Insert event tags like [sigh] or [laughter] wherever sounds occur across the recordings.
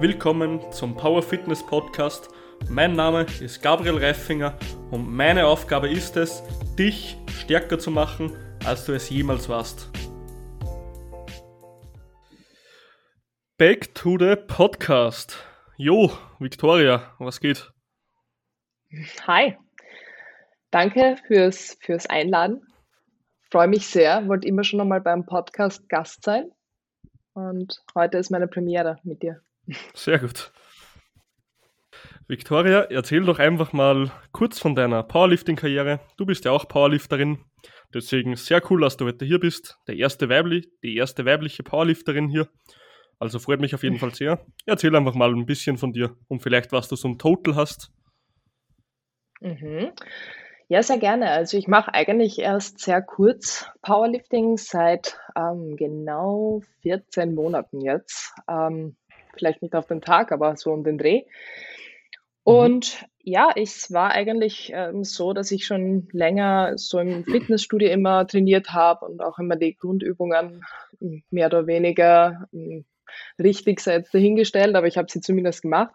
Willkommen zum Power Fitness Podcast. Mein Name ist Gabriel Reifinger und meine Aufgabe ist es, dich stärker zu machen, als du es jemals warst. Back to the Podcast. Jo, Victoria, was geht? Hi, danke fürs, fürs Einladen. Freue mich sehr, wollte immer schon einmal beim Podcast Gast sein. Und heute ist meine Premiere mit dir. Sehr gut. Victoria, erzähl doch einfach mal kurz von deiner Powerlifting-Karriere. Du bist ja auch Powerlifterin. Deswegen sehr cool, dass du heute hier bist. Der erste weibli die erste weibliche Powerlifterin hier. Also freut mich auf jeden Fall sehr. Erzähl einfach mal ein bisschen von dir und vielleicht, was du so ein Total hast. Mhm. Ja, sehr gerne. Also ich mache eigentlich erst sehr kurz Powerlifting seit ähm, genau 14 Monaten jetzt. Ähm, vielleicht nicht auf den Tag, aber so um den Dreh. Mhm. Und ja, es war eigentlich ähm, so, dass ich schon länger so im Fitnessstudio immer trainiert habe und auch immer die Grundübungen hm, mehr oder weniger hm, richtig selbst dahingestellt, aber ich habe sie zumindest gemacht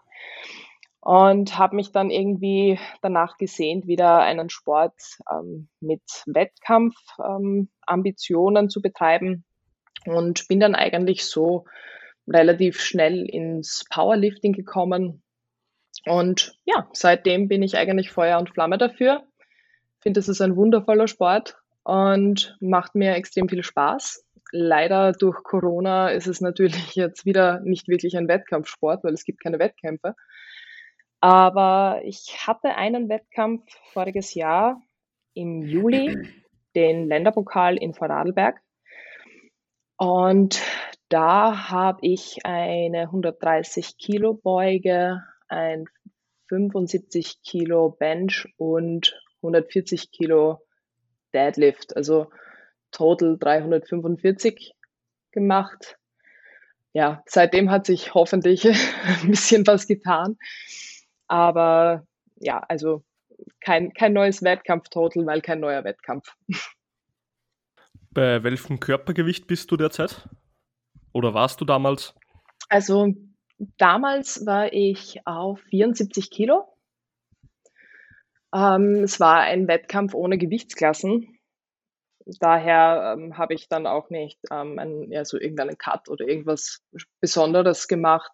und habe mich dann irgendwie danach gesehnt, wieder einen Sport ähm, mit Wettkampfambitionen ähm, zu betreiben und bin dann eigentlich so relativ schnell ins Powerlifting gekommen. Und ja, seitdem bin ich eigentlich Feuer und Flamme dafür. Finde, es ist ein wundervoller Sport und macht mir extrem viel Spaß. Leider durch Corona ist es natürlich [laughs] jetzt wieder nicht wirklich ein Wettkampfsport, weil es gibt keine Wettkämpfe. Aber ich hatte einen Wettkampf voriges Jahr im Juli, [clears throat] den Länderpokal in Vorarlberg. Und da habe ich eine 130 Kilo Beuge, ein 75 Kilo Bench und 140 Kilo Deadlift, also total 345 gemacht. Ja, seitdem hat sich hoffentlich [laughs] ein bisschen was getan. Aber ja, also kein, kein neues Wettkampf-Total, weil kein neuer Wettkampf. Bei welchem Körpergewicht bist du derzeit? Oder warst du damals? Also damals war ich auf 74 Kilo. Ähm, es war ein Wettkampf ohne Gewichtsklassen. Daher ähm, habe ich dann auch nicht ähm, ein, ja, so irgendeinen Cut oder irgendwas Besonderes gemacht.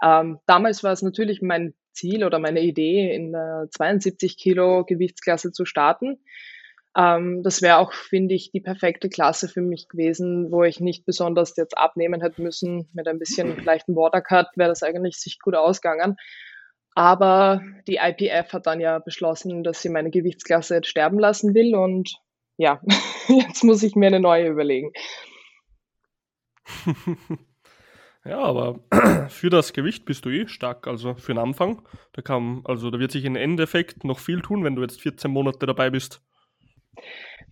Ähm, damals war es natürlich mein Ziel oder meine Idee, in der 72 Kilo Gewichtsklasse zu starten. Ähm, das wäre auch, finde ich, die perfekte Klasse für mich gewesen, wo ich nicht besonders jetzt abnehmen hätte müssen. Mit ein bisschen [clears throat] leichten Watercut wäre das eigentlich sich gut ausgegangen. Aber die IPF hat dann ja beschlossen, dass sie meine Gewichtsklasse jetzt sterben lassen will und ja, [laughs] jetzt muss ich mir eine neue überlegen. [laughs] ja, aber [clears throat] für das Gewicht bist du eh stark, also für den Anfang. Da kann, also da wird sich im Endeffekt noch viel tun, wenn du jetzt 14 Monate dabei bist.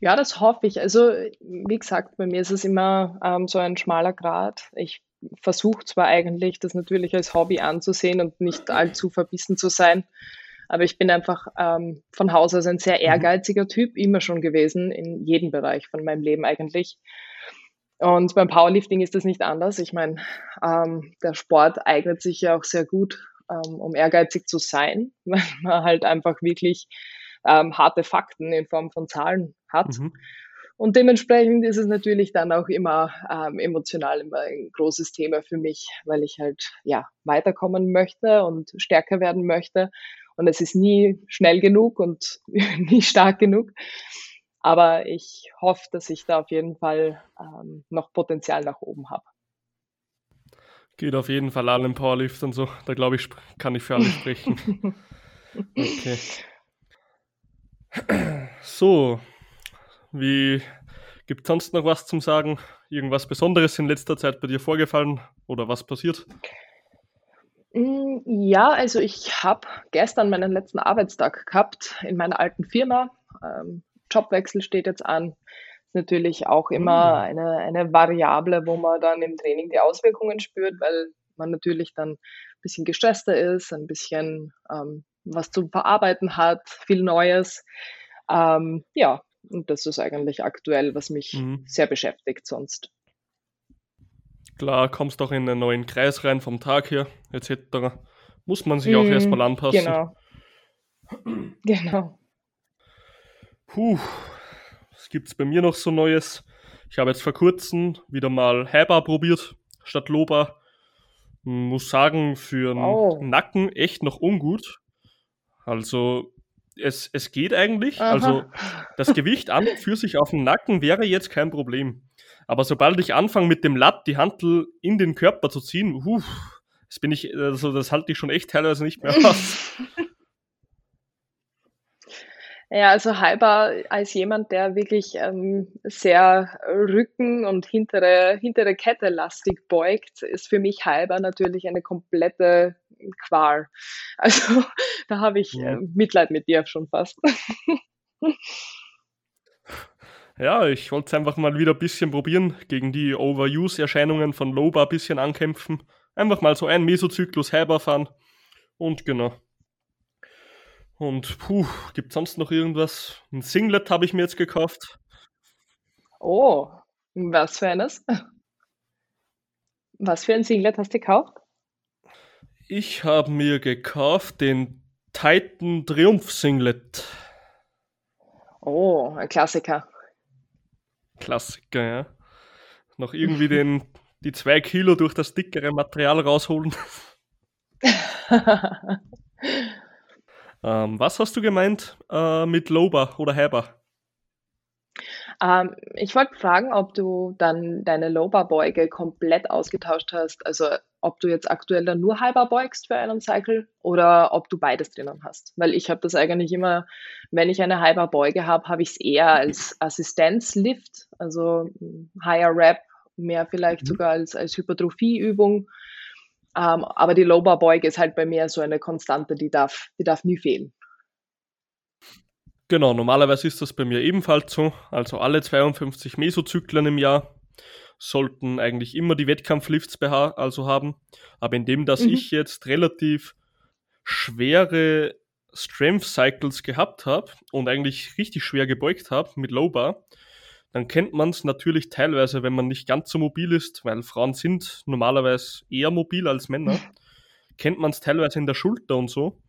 Ja, das hoffe ich. Also, wie gesagt, bei mir ist es immer ähm, so ein schmaler Grad. Ich versuche zwar eigentlich, das natürlich als Hobby anzusehen und nicht allzu verbissen zu sein, aber ich bin einfach ähm, von Haus aus ein sehr mhm. ehrgeiziger Typ, immer schon gewesen, in jedem Bereich von meinem Leben eigentlich. Und beim Powerlifting ist das nicht anders. Ich meine, ähm, der Sport eignet sich ja auch sehr gut, ähm, um ehrgeizig zu sein, [laughs] weil man halt einfach wirklich ähm, harte Fakten in Form von Zahlen hat. Mhm. Und dementsprechend ist es natürlich dann auch immer ähm, emotional immer ein großes Thema für mich, weil ich halt ja weiterkommen möchte und stärker werden möchte. Und es ist nie schnell genug und [laughs] nie stark genug. Aber ich hoffe, dass ich da auf jeden Fall ähm, noch Potenzial nach oben habe. Geht auf jeden Fall allen Powerlift und so. Da glaube ich, kann ich für alle [laughs] sprechen. okay. So, wie gibt es sonst noch was zum Sagen? Irgendwas Besonderes in letzter Zeit bei dir vorgefallen oder was passiert? Mm, ja, also ich habe gestern meinen letzten Arbeitstag gehabt in meiner alten Firma. Ähm, Jobwechsel steht jetzt an. Ist natürlich auch immer mhm. eine, eine Variable, wo man dann im Training die Auswirkungen spürt, weil man natürlich dann ein bisschen gestresster ist, ein bisschen ähm, was zu verarbeiten hat, viel Neues. Ähm, ja, und das ist eigentlich aktuell, was mich mhm. sehr beschäftigt sonst. Klar, kommst auch in einen neuen Kreis rein vom Tag her, etc. Muss man sich auch erstmal Mhm, anpassen. genau, [clears throat] genau. Puh, was gibt's bei mir noch so Neues? Ich habe jetzt vor kurzem wieder mal Highbar probiert, statt Loba. Muss sagen, für Wow. den Nacken echt noch ungut. Also, es, es geht eigentlich. Also, Aha. das Gewicht an und für sich auf dem Nacken wäre jetzt kein Problem. Aber sobald ich anfange mit dem Latt die Hantel in den Körper zu ziehen, huh, das bin ich, also das halte ich schon echt teilweise nicht mehr aus. [laughs] Ja, also halber als jemand, der wirklich ähm, sehr Rücken und hintere, hintere Kette lastig beugt, ist für mich halber natürlich eine komplette Qual. [laughs] Also da habe ich äh, Mhm. Mitleid mit dir schon fast. [laughs] Ja, ich wollte es einfach mal wieder ein bisschen probieren, gegen die Overuse-Erscheinungen von Loba ein bisschen ankämpfen. Einfach mal so einen Mesozyklus halber fahren. Und genau. Und puh, gibt sonst noch irgendwas? Ein Singlet habe ich mir jetzt gekauft. Oh, was für eines? [laughs] Was für ein Singlet hast du gekauft? Ich habe mir gekauft den Titan Triumph Singlet. Oh, ein Klassiker. Klassiker, ja. Noch irgendwie den, [laughs] die zwei Kilo durch das dickere Material rausholen. [laughs] Ähm, was hast du gemeint äh, mit Loba oder Hyper? Ähm, ich wollte fragen, ob du dann deine Low-Bar-Beuge komplett ausgetauscht hast. Also ob du jetzt aktuell dann nur halber beugst für einen Cycle oder ob du beides drinnen hast. Weil ich habe das eigentlich immer, wenn ich eine halber Beuge habe, habe ich es eher als Assistenzlift, also Higher Rep, mehr vielleicht Mhm. sogar als, als Hypertrophieübung. Ähm, aber die Low-Bar-Beuge ist halt bei mir so eine Konstante, die darf, die darf nie fehlen. Genau, normalerweise ist das bei mir ebenfalls so. Also alle 52 Mesozyklen im Jahr sollten eigentlich immer die Wettkampflifts also haben. Aber indem, dass Mhm. ich jetzt relativ schwere Strength Cycles gehabt habe und eigentlich richtig schwer gebeugt habe mit Low Bar, dann kennt man es natürlich teilweise, wenn man nicht ganz so mobil ist, weil Frauen sind normalerweise eher mobil als Männer, kennt man es teilweise in der Schulter und so.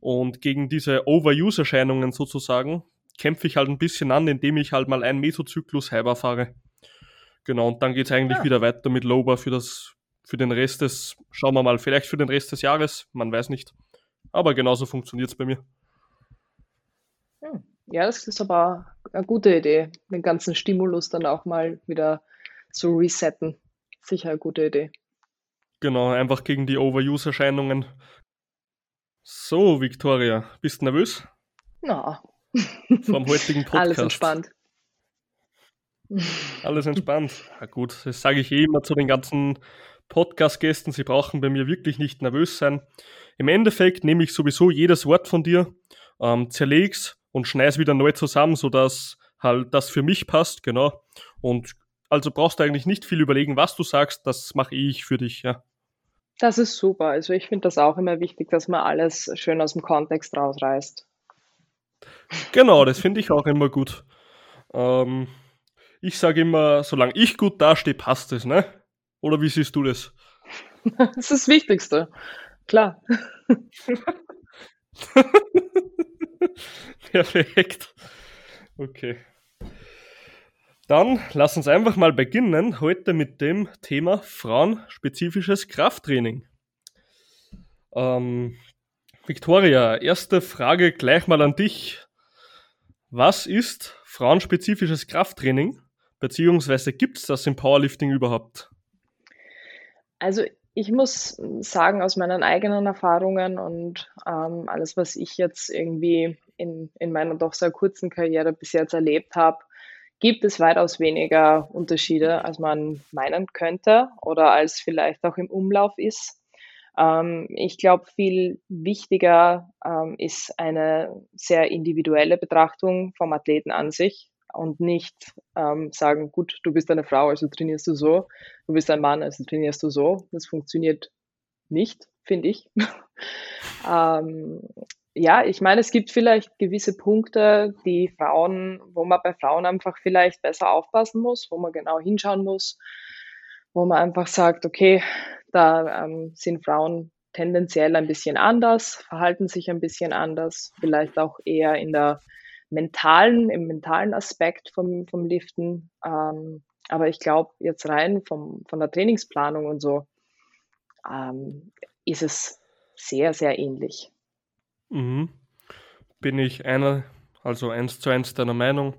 Und gegen diese Overuse-Erscheinungen sozusagen kämpfe ich halt ein bisschen an, indem ich halt mal einen Mesozyklus halber fahre. Genau, und dann geht es eigentlich Ja. wieder weiter mit Loba für das, für den Rest des, schauen wir mal, vielleicht für den Rest des Jahres, man weiß nicht. Aber genauso funktioniert es bei mir. Hm. Ja, das ist aber eine gute Idee, den ganzen Stimulus dann auch mal wieder zu resetten. Sicher eine gute Idee. Genau, einfach gegen die Overuse-Erscheinungen. So, Victoria, bist du nervös Na, vor dem heutigen [laughs] Podcast? alles entspannt. Alles entspannt. Ja, gut, das sage ich eh immer zu den ganzen Podcast-Gästen. Sie brauchen bei mir wirklich nicht nervös sein. Im Endeffekt nehme ich sowieso jedes Wort von dir, ähm, zerleg's und schneid's wieder neu zusammen, sodass halt das für mich passt, genau. Und also brauchst du eigentlich nicht viel überlegen, was du sagst, das mache ich für dich, ja. Das ist super. Also ich finde das auch immer wichtig, dass man alles schön aus dem Kontext rausreißt. Genau, das finde ich auch immer gut. Ähm, ich sage immer, solange ich gut dastehe, passt es, ne? Oder wie siehst du das? [laughs] Das ist das Wichtigste. Klar. [laughs] Perfekt. Okay. Dann lass uns einfach mal beginnen heute mit dem Thema frauenspezifisches Krafttraining. Ähm, Victoria, erste Frage gleich mal an dich. Was ist frauenspezifisches Krafttraining? Beziehungsweise gibt es das im Powerlifting überhaupt? Also ich muss sagen, aus meinen eigenen Erfahrungen und ähm, alles, was ich jetzt irgendwie in, in meiner doch sehr kurzen Karriere bis jetzt erlebt habe, gibt es weitaus weniger Unterschiede, als man meinen könnte oder als vielleicht auch im Umlauf ist. Ähm, ich glaube, viel wichtiger ähm, ist eine sehr individuelle Betrachtung vom Athleten an sich und nicht ähm, sagen, gut, du bist eine Frau, also trainierst du so, du bist ein Mann, also trainierst du so. Das funktioniert nicht, finde ich. [laughs] ähm, ja, ich meine, es gibt vielleicht gewisse Punkte, die Frauen, wo man bei Frauen einfach vielleicht besser aufpassen muss, wo man genau hinschauen muss. wo man einfach sagt, okay, da ähm, sind Frauen tendenziell ein bisschen anders, verhalten sich ein bisschen anders, vielleicht auch eher in der mentalen, im mentalen Aspekt vom, vom Liften. Ähm, aber ich glaube, jetzt rein vom, von der Trainingsplanung und so ähm, ist es sehr, sehr ähnlich. Mhm. Bin ich einer, also eins zu eins deiner Meinung.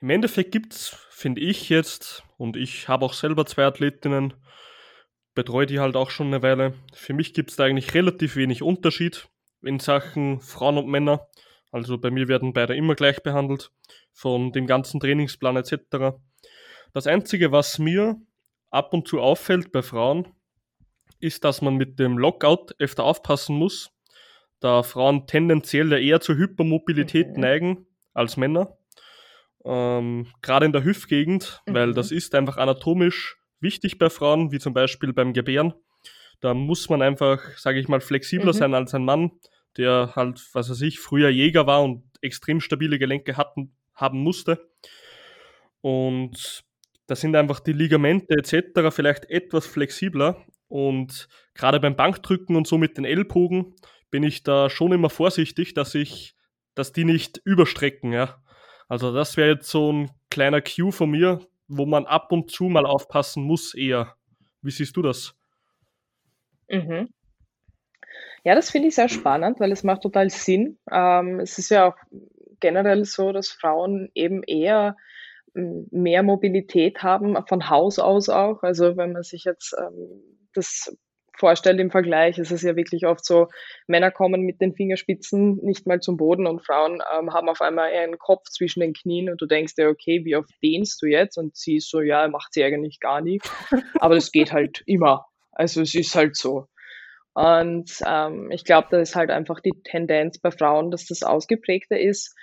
Im Endeffekt gibt es, finde ich jetzt, und ich habe auch selber zwei Athletinnen, betreue die halt auch schon eine Weile. Für mich gibt es da eigentlich relativ wenig Unterschied in Sachen Frauen und Männer. Also bei mir werden beide immer gleich behandelt, von dem ganzen Trainingsplan etc. Das Einzige, was mir ab und zu auffällt bei Frauen, ist, dass man mit dem Lockout öfter aufpassen muss, da Frauen tendenziell eher zur Hypermobilität mhm. neigen als Männer. Ähm, Gerade in der Hüftgegend, mhm. weil das ist einfach anatomisch wichtig bei Frauen, wie zum Beispiel beim Gebären. Da muss man einfach, sage ich mal, flexibler mhm. sein als ein Mann, der halt, was weiß ich, früher Jäger war und extrem stabile Gelenke hatten, haben musste. Und da sind einfach die Ligamente etc. vielleicht etwas flexibler. Und gerade beim Bankdrücken und so mit den Ellbogen bin ich da schon immer vorsichtig, dass ich, dass die nicht überstrecken, ja. Also das wäre jetzt so ein kleiner Cue von mir, wo man ab und zu mal aufpassen muss eher. Wie siehst du das? Mhm. Ja, das finde ich sehr spannend, weil es macht total Sinn. Ähm, es ist ja auch generell so, dass Frauen eben eher mehr Mobilität haben, von Haus aus auch. Also wenn man sich jetzt ähm, das vorstellt im Vergleich, ist es ja wirklich oft so, Männer kommen mit den Fingerspitzen nicht mal zum Boden und Frauen ähm, haben auf einmal einen Kopf zwischen den Knien und du denkst dir, okay, wie oft dehnst du jetzt? Und sie ist so, ja, macht sie eigentlich gar nie. Aber das geht halt immer. Also es ist halt so. Und ähm, ich glaube, da ist halt einfach die Tendenz bei Frauen, dass das ausgeprägter ist.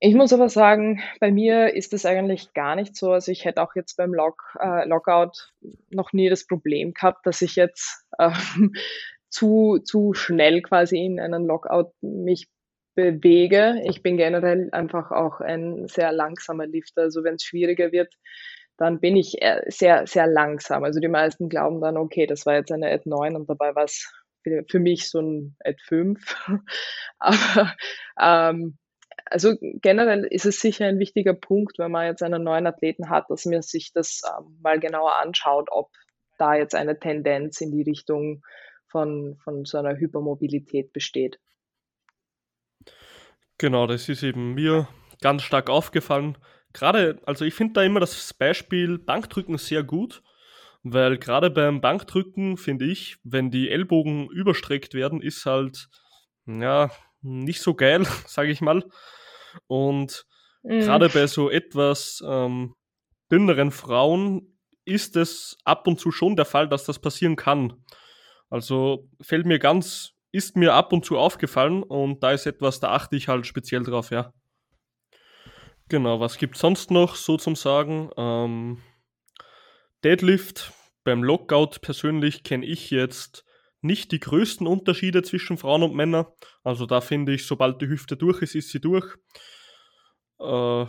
Ich muss aber sagen, bei mir ist das eigentlich gar nicht so. Also ich hätte auch jetzt beim Lock, äh, Lockout noch nie das Problem gehabt, dass ich jetzt ähm, [laughs] zu, zu schnell quasi in einen Lockout mich bewege. Ich bin generell einfach auch ein sehr langsamer Lifter. Also wenn es schwieriger wird, dann bin ich sehr, sehr langsam. Also die meisten glauben dann, okay, das war jetzt eine Ad 9 und dabei war es für, für mich so ein Ad 5. [laughs] Aber ähm, also generell ist es sicher ein wichtiger Punkt, wenn man jetzt einen neuen Athleten hat, dass man sich das ähm, mal genauer anschaut, ob da jetzt eine Tendenz in die Richtung von, von so einer Hypermobilität besteht. Genau, das ist eben mir ganz stark aufgefallen. Gerade, also ich finde da immer das Beispiel Bankdrücken sehr gut, weil gerade beim Bankdrücken finde ich, wenn die Ellbogen überstreckt werden, ist halt, ja, nicht so geil, [laughs] sage ich mal. Und mhm. gerade bei so etwas ähm, dünneren Frauen ist es ab und zu schon der Fall, dass das passieren kann. Also fällt mir ganz, ist mir ab und zu aufgefallen und da ist etwas, da achte ich halt speziell drauf, ja. Genau, was gibt sonst noch so zum Sagen? Ähm, Deadlift beim Lockout persönlich kenne ich jetzt nicht die größten Unterschiede zwischen Frauen und Männern. Also da finde ich, sobald die Hüfte durch ist, ist sie durch. Äh,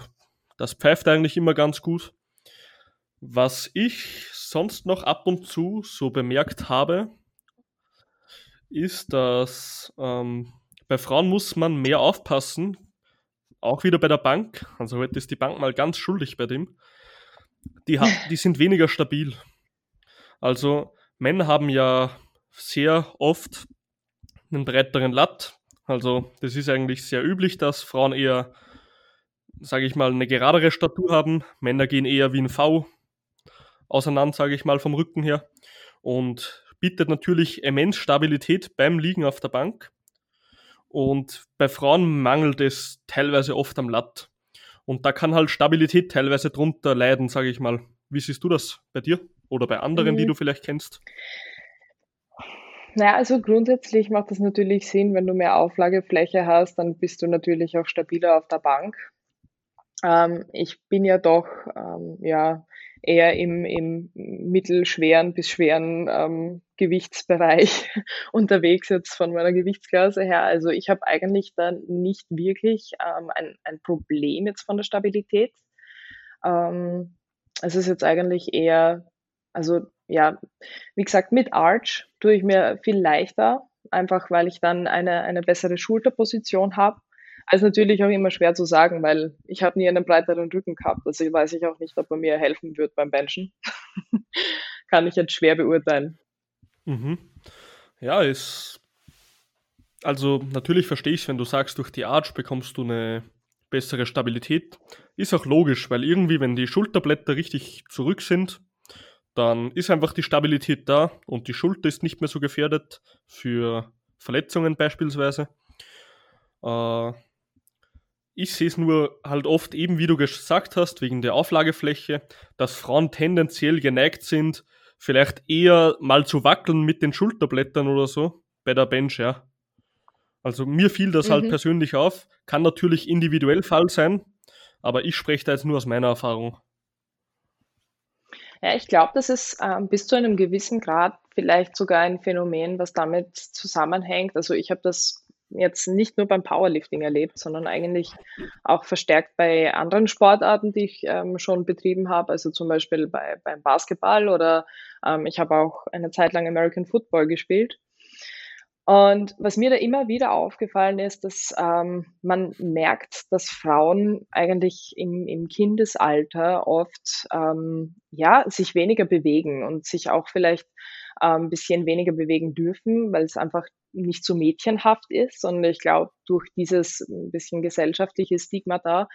das pfeift eigentlich immer ganz gut. Was ich sonst noch ab und zu so bemerkt habe, ist, dass ähm, bei Frauen muss man mehr aufpassen, auch wieder bei der Bank. Also heute ist die Bank mal ganz schuldig bei dem. Die, [laughs] die sind weniger stabil. Also Männer haben ja sehr oft einen breiteren Latt. Also das ist eigentlich sehr üblich, dass Frauen eher, sage ich mal, eine geradere Statur haben. Männer gehen eher wie ein V auseinander, sage ich mal, vom Rücken her. Und bietet natürlich immens Stabilität beim Liegen auf der Bank. Und bei Frauen mangelt es teilweise oft am Latt. Und da kann halt Stabilität teilweise drunter leiden, sage ich mal. Wie siehst du das bei dir oder bei anderen, mhm. die du vielleicht kennst? Naja, also grundsätzlich macht das natürlich Sinn, wenn du mehr Auflagefläche hast, dann bist du natürlich auch stabiler auf der Bank. Ähm, ich bin ja doch ähm, ja, eher im, im mittelschweren bis schweren ähm, Gewichtsbereich [laughs] unterwegs jetzt von meiner Gewichtsklasse her. Also ich habe eigentlich da nicht wirklich ähm, ein, ein Problem jetzt von der Stabilität. Ähm, es ist jetzt eigentlich eher, also ja, wie gesagt, mit Arch tue ich mir viel leichter, einfach weil ich dann eine, eine bessere Schulterposition habe. Also natürlich auch immer schwer zu sagen, weil ich habe nie einen breiteren Rücken gehabt. Also weiß ich auch nicht, ob er mir helfen wird beim Benchen. [laughs] Kann ich jetzt schwer beurteilen. Mhm. Ja, ist. Also natürlich verstehe ich wenn du sagst, durch die Arch bekommst du eine bessere Stabilität. Ist auch logisch, weil irgendwie, wenn die Schulterblätter richtig zurück sind, dann ist einfach die Stabilität da und die Schulter ist nicht mehr so gefährdet für Verletzungen beispielsweise. Äh, ich sehe es nur halt oft eben, wie du gesagt hast, wegen der Auflagefläche, dass Frauen tendenziell geneigt sind, vielleicht eher mal zu wackeln mit den Schulterblättern oder so bei der Bench, ja. Also mir fiel das halt mhm. halt persönlich auf. Kann natürlich individuell Fall sein, aber ich spreche da jetzt nur aus meiner Erfahrung. Ja, ich glaube, das ist äh, bis zu einem gewissen Grad vielleicht sogar ein Phänomen, was damit zusammenhängt. Also ich habe das jetzt nicht nur beim Powerlifting erlebt, sondern eigentlich auch verstärkt bei anderen Sportarten, die ich ähm, schon betrieben habe, also zum Beispiel bei, beim Basketball oder ähm, ich habe auch eine Zeit lang American Football gespielt. Und was mir da immer wieder aufgefallen ist, dass ähm, man merkt, dass Frauen eigentlich im, im Kindesalter oft ähm, ja sich weniger bewegen und sich auch vielleicht ein ähm, bisschen weniger bewegen dürfen, weil es einfach nicht so mädchenhaft ist. Und ich glaube, durch dieses ein bisschen gesellschaftliche Stigma da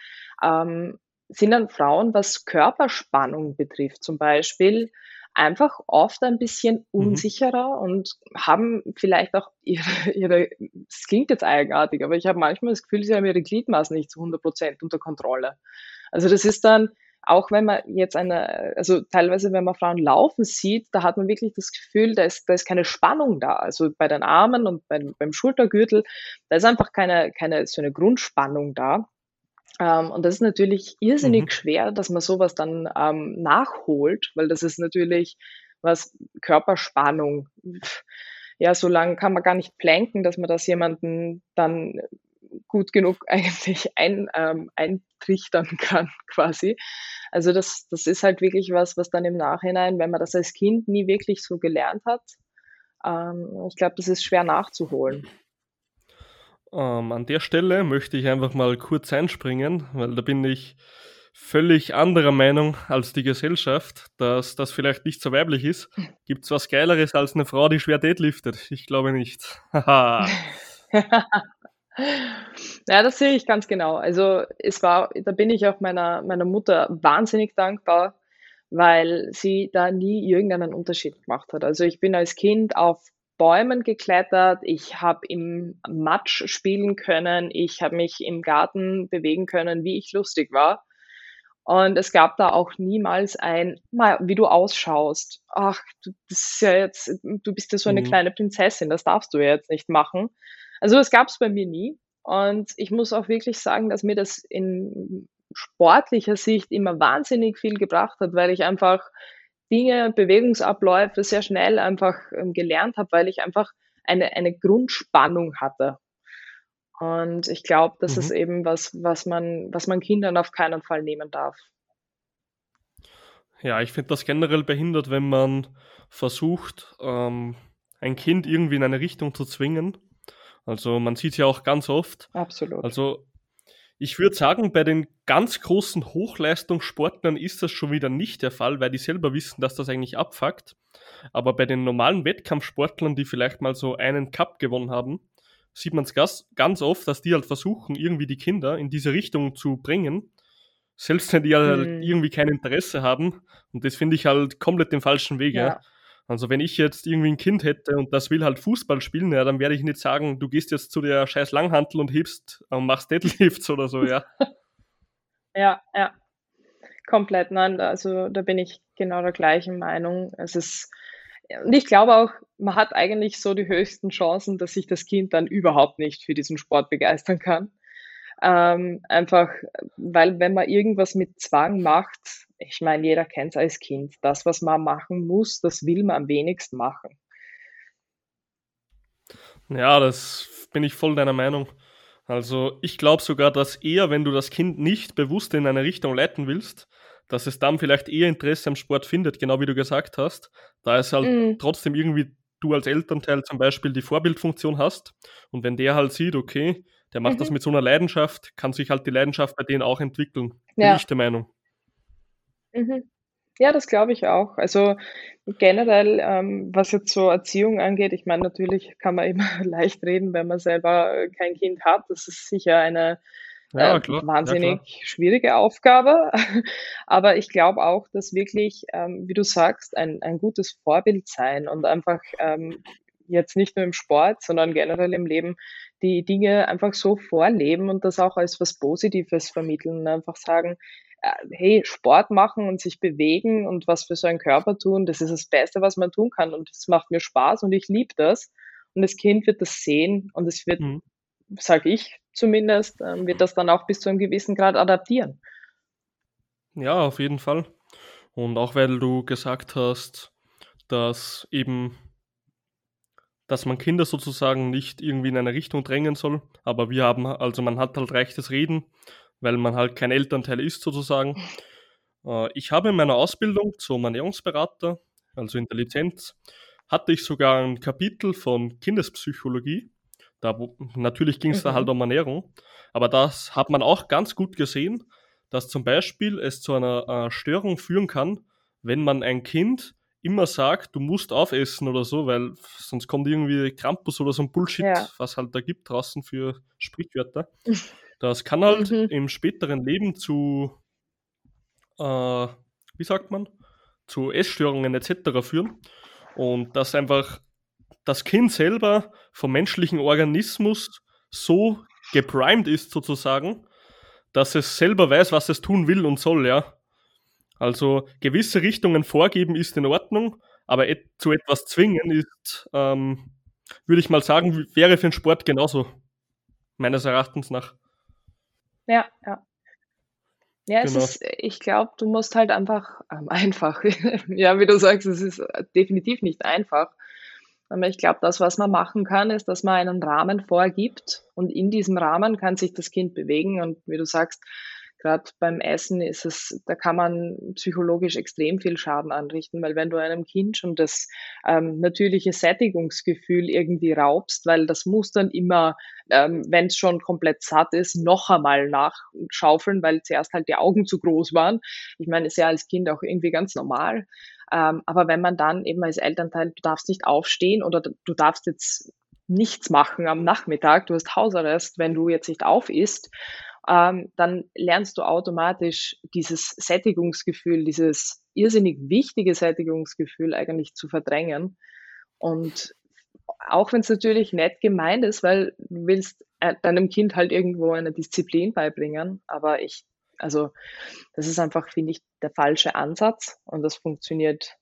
ähm, sind dann Frauen, was Körperspannung betrifft, zum Beispiel einfach oft ein bisschen mhm. unsicherer mhm. und haben vielleicht auch [laughs] ihre, ihre, es klingt jetzt eigenartig, aber ich habe manchmal das Gefühl, sie haben ihre Gliedmaßen nicht zu 100 Prozent unter Kontrolle. Also das ist dann, auch wenn man jetzt eine, also teilweise, wenn man Frauen laufen sieht, da hat man wirklich das Gefühl, da ist, da ist keine Spannung da. Also bei den Armen und beim, beim Schultergürtel, da ist einfach keine, keine so eine Grundspannung da. Ähm, und das ist natürlich irrsinnig mhm. schwer, dass man sowas dann ähm, nachholt, weil das ist natürlich was Körperspannung. Ja, so lange kann man gar nicht planken, dass man das jemanden dann gut genug [laughs] eigentlich ein, ähm, eintrichtern kann, quasi. Also das, das ist halt wirklich was, was dann im Nachhinein, wenn man das als Kind nie wirklich so gelernt hat, ähm, ich glaube, das ist schwer nachzuholen. Ähm, an der Stelle möchte ich einfach mal kurz einspringen, weil da bin ich völlig anderer Meinung als die Gesellschaft, dass das vielleicht nicht so weiblich ist. Gibt es was Geileres als eine Frau, die schwer deadliftet? Ich glaube nicht. [laughs] Ja, das sehe ich ganz genau. Also es war, da bin ich auch meiner, meiner Mutter wahnsinnig dankbar, weil sie da nie irgendeinen Unterschied gemacht hat. Also ich bin als Kind auf Bäumen geklettert, ich habe im Matsch spielen können, ich habe mich im Garten bewegen können, wie ich lustig war. Und es gab da auch niemals ein, mal, wie du ausschaust. Ach, du, das ist ja jetzt, du bist ja so eine mhm. kleine Prinzessin, das darfst du ja jetzt nicht machen. Also das gab es bei mir nie. Und ich muss auch wirklich sagen, dass mir das in sportlicher Sicht immer wahnsinnig viel gebracht hat, weil ich einfach Dinge, Bewegungsabläufe sehr schnell einfach ähm, gelernt habe, weil ich einfach eine, eine Grundspannung hatte. Und ich glaube, das mhm. ist eben was, was man, was man Kindern auf keinen Fall nehmen darf. Ja, ich finde das generell behindert, wenn man versucht, ähm, ein Kind irgendwie in eine Richtung zu zwingen, also man sieht es ja auch ganz oft. Absolut. Also ich würde sagen, bei den ganz großen Hochleistungssportlern ist das schon wieder nicht der Fall, weil die selber wissen, dass das eigentlich abfuckt. Aber bei den normalen Wettkampfsportlern, die vielleicht mal so einen Cup gewonnen haben, sieht man es ganz oft, dass die halt versuchen, irgendwie die Kinder in diese Richtung zu bringen. Selbst wenn die halt mhm. irgendwie kein Interesse haben. Und das finde ich halt komplett den falschen Weg. Ja. ja. Also wenn ich jetzt irgendwie ein Kind hätte und das will halt Fußball spielen, ja, dann werde ich nicht sagen, du gehst jetzt zu der scheiß Langhantel und hebst und machst Deadlifts oder so, ja. [laughs] ja, ja. Komplett, nein, also da bin ich genau der gleichen Meinung. Es ist, und ich glaube auch, man hat eigentlich so die höchsten Chancen, dass sich das Kind dann überhaupt nicht für diesen Sport begeistern kann. Ähm, einfach, weil wenn man irgendwas mit Zwang macht, ich meine, jeder kennt es als Kind. Das, was man machen muss, das will man am wenigsten machen. Ja, das bin ich voll deiner Meinung. Also ich glaube sogar, dass eher, wenn du das Kind nicht bewusst in eine Richtung leiten willst, dass es dann vielleicht eher Interesse am Sport findet, genau wie du gesagt hast, da es halt mhm. trotzdem irgendwie du als Elternteil zum Beispiel die Vorbildfunktion hast und wenn der halt sieht, okay, der macht mhm. das mit so einer Leidenschaft, kann sich halt die Leidenschaft bei denen auch entwickeln. Bin ja. ich der Meinung. Mhm. Ja, das glaube ich auch. Also generell, ähm, was jetzt so Erziehung angeht, ich meine, natürlich kann man immer [laughs] leicht reden, wenn man selber kein Kind hat. Das ist sicher eine ja, äh, wahnsinnig ja, schwierige Aufgabe. [laughs] Aber ich glaube auch, dass wirklich, ähm, wie du sagst, ein, ein gutes Vorbild sein und einfach ähm, jetzt nicht nur im Sport, sondern generell im Leben die Dinge einfach so vorleben und das auch als was Positives vermitteln. Einfach sagen, äh, hey, Sport machen und sich bewegen und was für so einen Körper tun, das ist das Beste, was man tun kann und es macht mir Spaß und ich liebe das. Und das Kind wird das sehen und es wird, mhm. sage ich zumindest, ähm, wird das dann auch bis zu einem gewissen Grad adaptieren. Ja, auf jeden Fall. Und auch weil du gesagt hast, dass eben, dass man Kinder sozusagen nicht irgendwie in eine Richtung drängen soll, aber wir haben, also man hat halt rechtes Reden weil man halt kein Elternteil ist sozusagen. Äh, ich habe in meiner Ausbildung zum Ernährungsberater, also in der Lizenz, hatte ich sogar ein Kapitel von Kindespsychologie. Da, natürlich ging es mhm. da halt um Ernährung, aber das hat man auch ganz gut gesehen, dass zum Beispiel es zu einer äh, Störung führen kann, wenn man ein Kind immer sagt, du musst aufessen oder so, weil sonst kommt irgendwie Krampus oder so ein Bullshit, ja. was halt da gibt draußen für Sprichwörter. [laughs] Das kann halt mhm. im späteren Leben zu, äh, wie sagt man, zu Essstörungen etc. führen. Und dass einfach das Kind selber vom menschlichen Organismus so geprimed ist sozusagen, dass es selber weiß, was es tun will und soll, ja. Also gewisse Richtungen vorgeben ist in Ordnung, aber et zu etwas zwingen ist, ähm, würde ich mal sagen, wäre für den Sport genauso, meines Erachtens nach. Ja, ja. Ja, es genau. ist, ich glaube, du musst halt einfach ähm, [laughs] einfach, ja, wie du sagst, es ist definitiv nicht einfach. Aber ich glaube, das, was man machen kann, ist, dass man einen Rahmen vorgibt und in diesem Rahmen kann sich das Kind bewegen und wie du sagst, gerade beim Essen ist es, da kann man psychologisch extrem viel Schaden anrichten, weil wenn du einem Kind schon das ähm, natürliche Sättigungsgefühl irgendwie raubst, weil das muss dann immer, ähm, wenn es schon komplett satt ist, noch einmal nachschaufeln, weil zuerst halt die Augen zu groß waren. Ich meine, ist ja als Kind auch irgendwie ganz normal. Ähm, aber wenn man dann eben als Elternteil, du darfst nicht aufstehen oder du darfst jetzt nichts machen am Nachmittag, du hast Hausarrest, wenn du jetzt nicht auf isst, ähm, dann lernst du automatisch dieses Sättigungsgefühl, dieses irrsinnig wichtige Sättigungsgefühl eigentlich zu verdrängen. Und auch wenn es natürlich nett gemeint ist, weil du willst äh, deinem Kind halt irgendwo eine Disziplin beibringen, aber ich, also das ist einfach, finde ich, der falsche Ansatz und das funktioniert,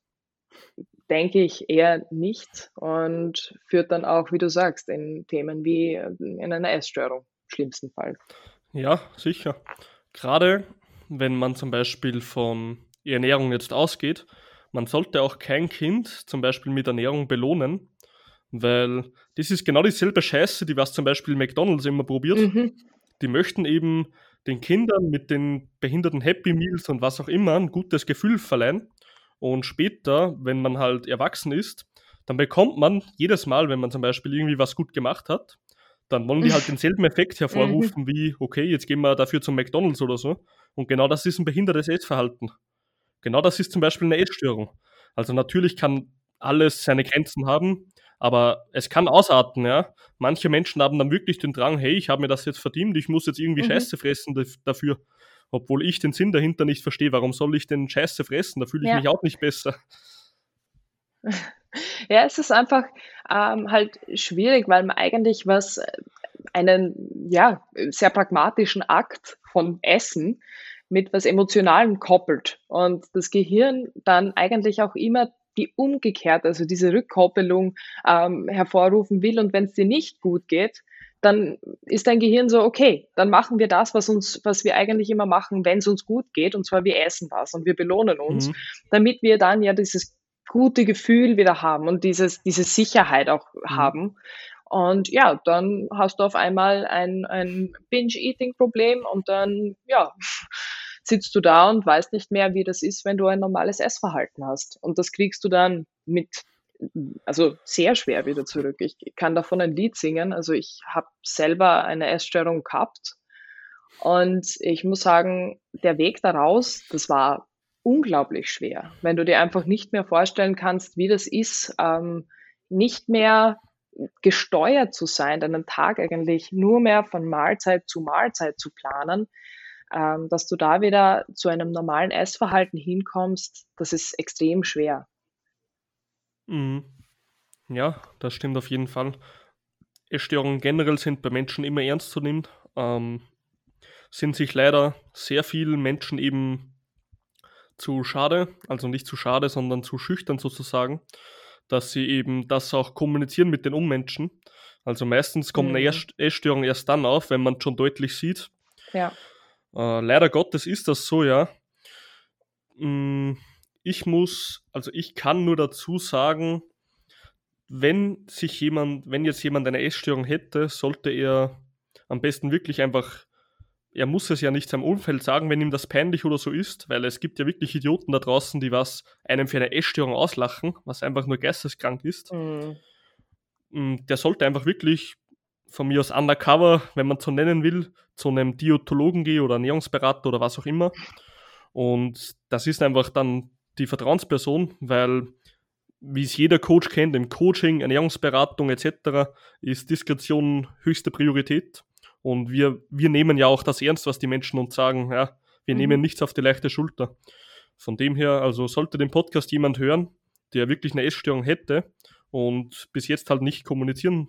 denke ich, eher nicht und führt dann auch, wie du sagst, in Themen wie in einer Essstörung, schlimmsten Fall. Ja, sicher. Gerade wenn man zum Beispiel von Ernährung jetzt ausgeht, man sollte auch kein Kind zum Beispiel mit Ernährung belohnen, weil das ist genau dieselbe Scheiße, die was zum Beispiel McDonalds immer probiert. Mhm. Die möchten eben den Kindern mit den behinderten Happy Meals und was auch immer ein gutes Gefühl verleihen. Und später, wenn man halt erwachsen ist, dann bekommt man jedes Mal, wenn man zum Beispiel irgendwie was gut gemacht hat, dann wollen die halt [laughs] denselben Effekt hervorrufen mhm. wie, okay, jetzt gehen wir dafür zum McDonalds oder so. Und genau das ist ein behindertes Essverhalten. Genau das ist zum Beispiel eine Essstörung. Also natürlich kann alles seine Grenzen haben, aber es kann ausarten, ja. Manche Menschen haben dann wirklich den Drang, hey, ich habe mir das jetzt verdient, ich muss jetzt irgendwie mhm. Scheiße fressen dafür. Obwohl ich den Sinn dahinter nicht verstehe. Warum soll ich denn Scheiße fressen? Da fühle ich ja. mich auch nicht besser. [laughs] Ja, es ist einfach ähm, halt schwierig, weil man eigentlich was, einen ja, sehr pragmatischen Akt von Essen mit was Emotionalem koppelt und das Gehirn dann eigentlich auch immer die umgekehrt, also diese Rückkoppelung ähm, hervorrufen will und wenn es dir nicht gut geht, dann ist dein Gehirn so, okay, dann machen wir das, was uns, was wir eigentlich immer machen, wenn es uns gut geht, und zwar wir essen was und wir belohnen uns, mhm. damit wir dann ja dieses gute Gefühl wieder haben und dieses, diese Sicherheit auch mhm. haben. Und ja, dann hast du auf einmal ein, ein Binge-Eating-Problem und dann, ja, [laughs] sitzt du da und weißt nicht mehr, wie das ist, wenn du ein normales Essverhalten hast. Und das kriegst du dann mit, also sehr schwer wieder zurück. Ich kann davon ein Lied singen. Also ich habe selber eine Essstörung gehabt. Und ich muss sagen, der Weg daraus, das war unglaublich schwer, wenn du dir einfach nicht mehr vorstellen kannst, wie das ist, ähm, nicht mehr gesteuert zu sein, deinen Tag eigentlich nur mehr von Mahlzeit zu Mahlzeit zu planen, ähm, dass du da wieder zu einem normalen Essverhalten hinkommst, das ist extrem schwer. Mhm. Ja, das stimmt auf jeden Fall. Essstörungen generell sind bei Menschen immer ernst zu nehmen. Ähm, sind sich leider sehr viele Menschen eben zu schade, also nicht zu schade, sondern zu schüchtern sozusagen, dass sie eben das auch kommunizieren mit den Ummenschen. Also meistens kommt mhm. eine Essstörung erst dann auf, wenn man schon deutlich sieht. Ja. Äh, leider Gottes ist das so, ja. Mm, ich muss, also ich kann nur dazu sagen, wenn sich jemand, wenn jetzt jemand eine Essstörung hätte, sollte er am besten wirklich einfach er muss es ja nicht seinem Umfeld sagen, wenn ihm das peinlich oder so ist, weil es gibt ja wirklich Idioten da draußen, die was einem für eine Essstörung auslachen, was einfach nur geisteskrank ist. Mhm. Der sollte einfach wirklich von mir aus undercover, wenn man so nennen will, zu einem Diätologen gehen oder Ernährungsberater oder was auch immer. Und das ist einfach dann die Vertrauensperson, weil wie es jeder Coach kennt, im Coaching, Ernährungsberatung etc. ist Diskretion höchste Priorität. Und wir, wir nehmen ja auch das ernst, was die Menschen uns sagen. Ja, wir mhm. nehmen nichts auf die leichte Schulter. Von dem her, also sollte den Podcast jemand hören, der wirklich eine Essstörung hätte und bis jetzt halt nicht kommunizieren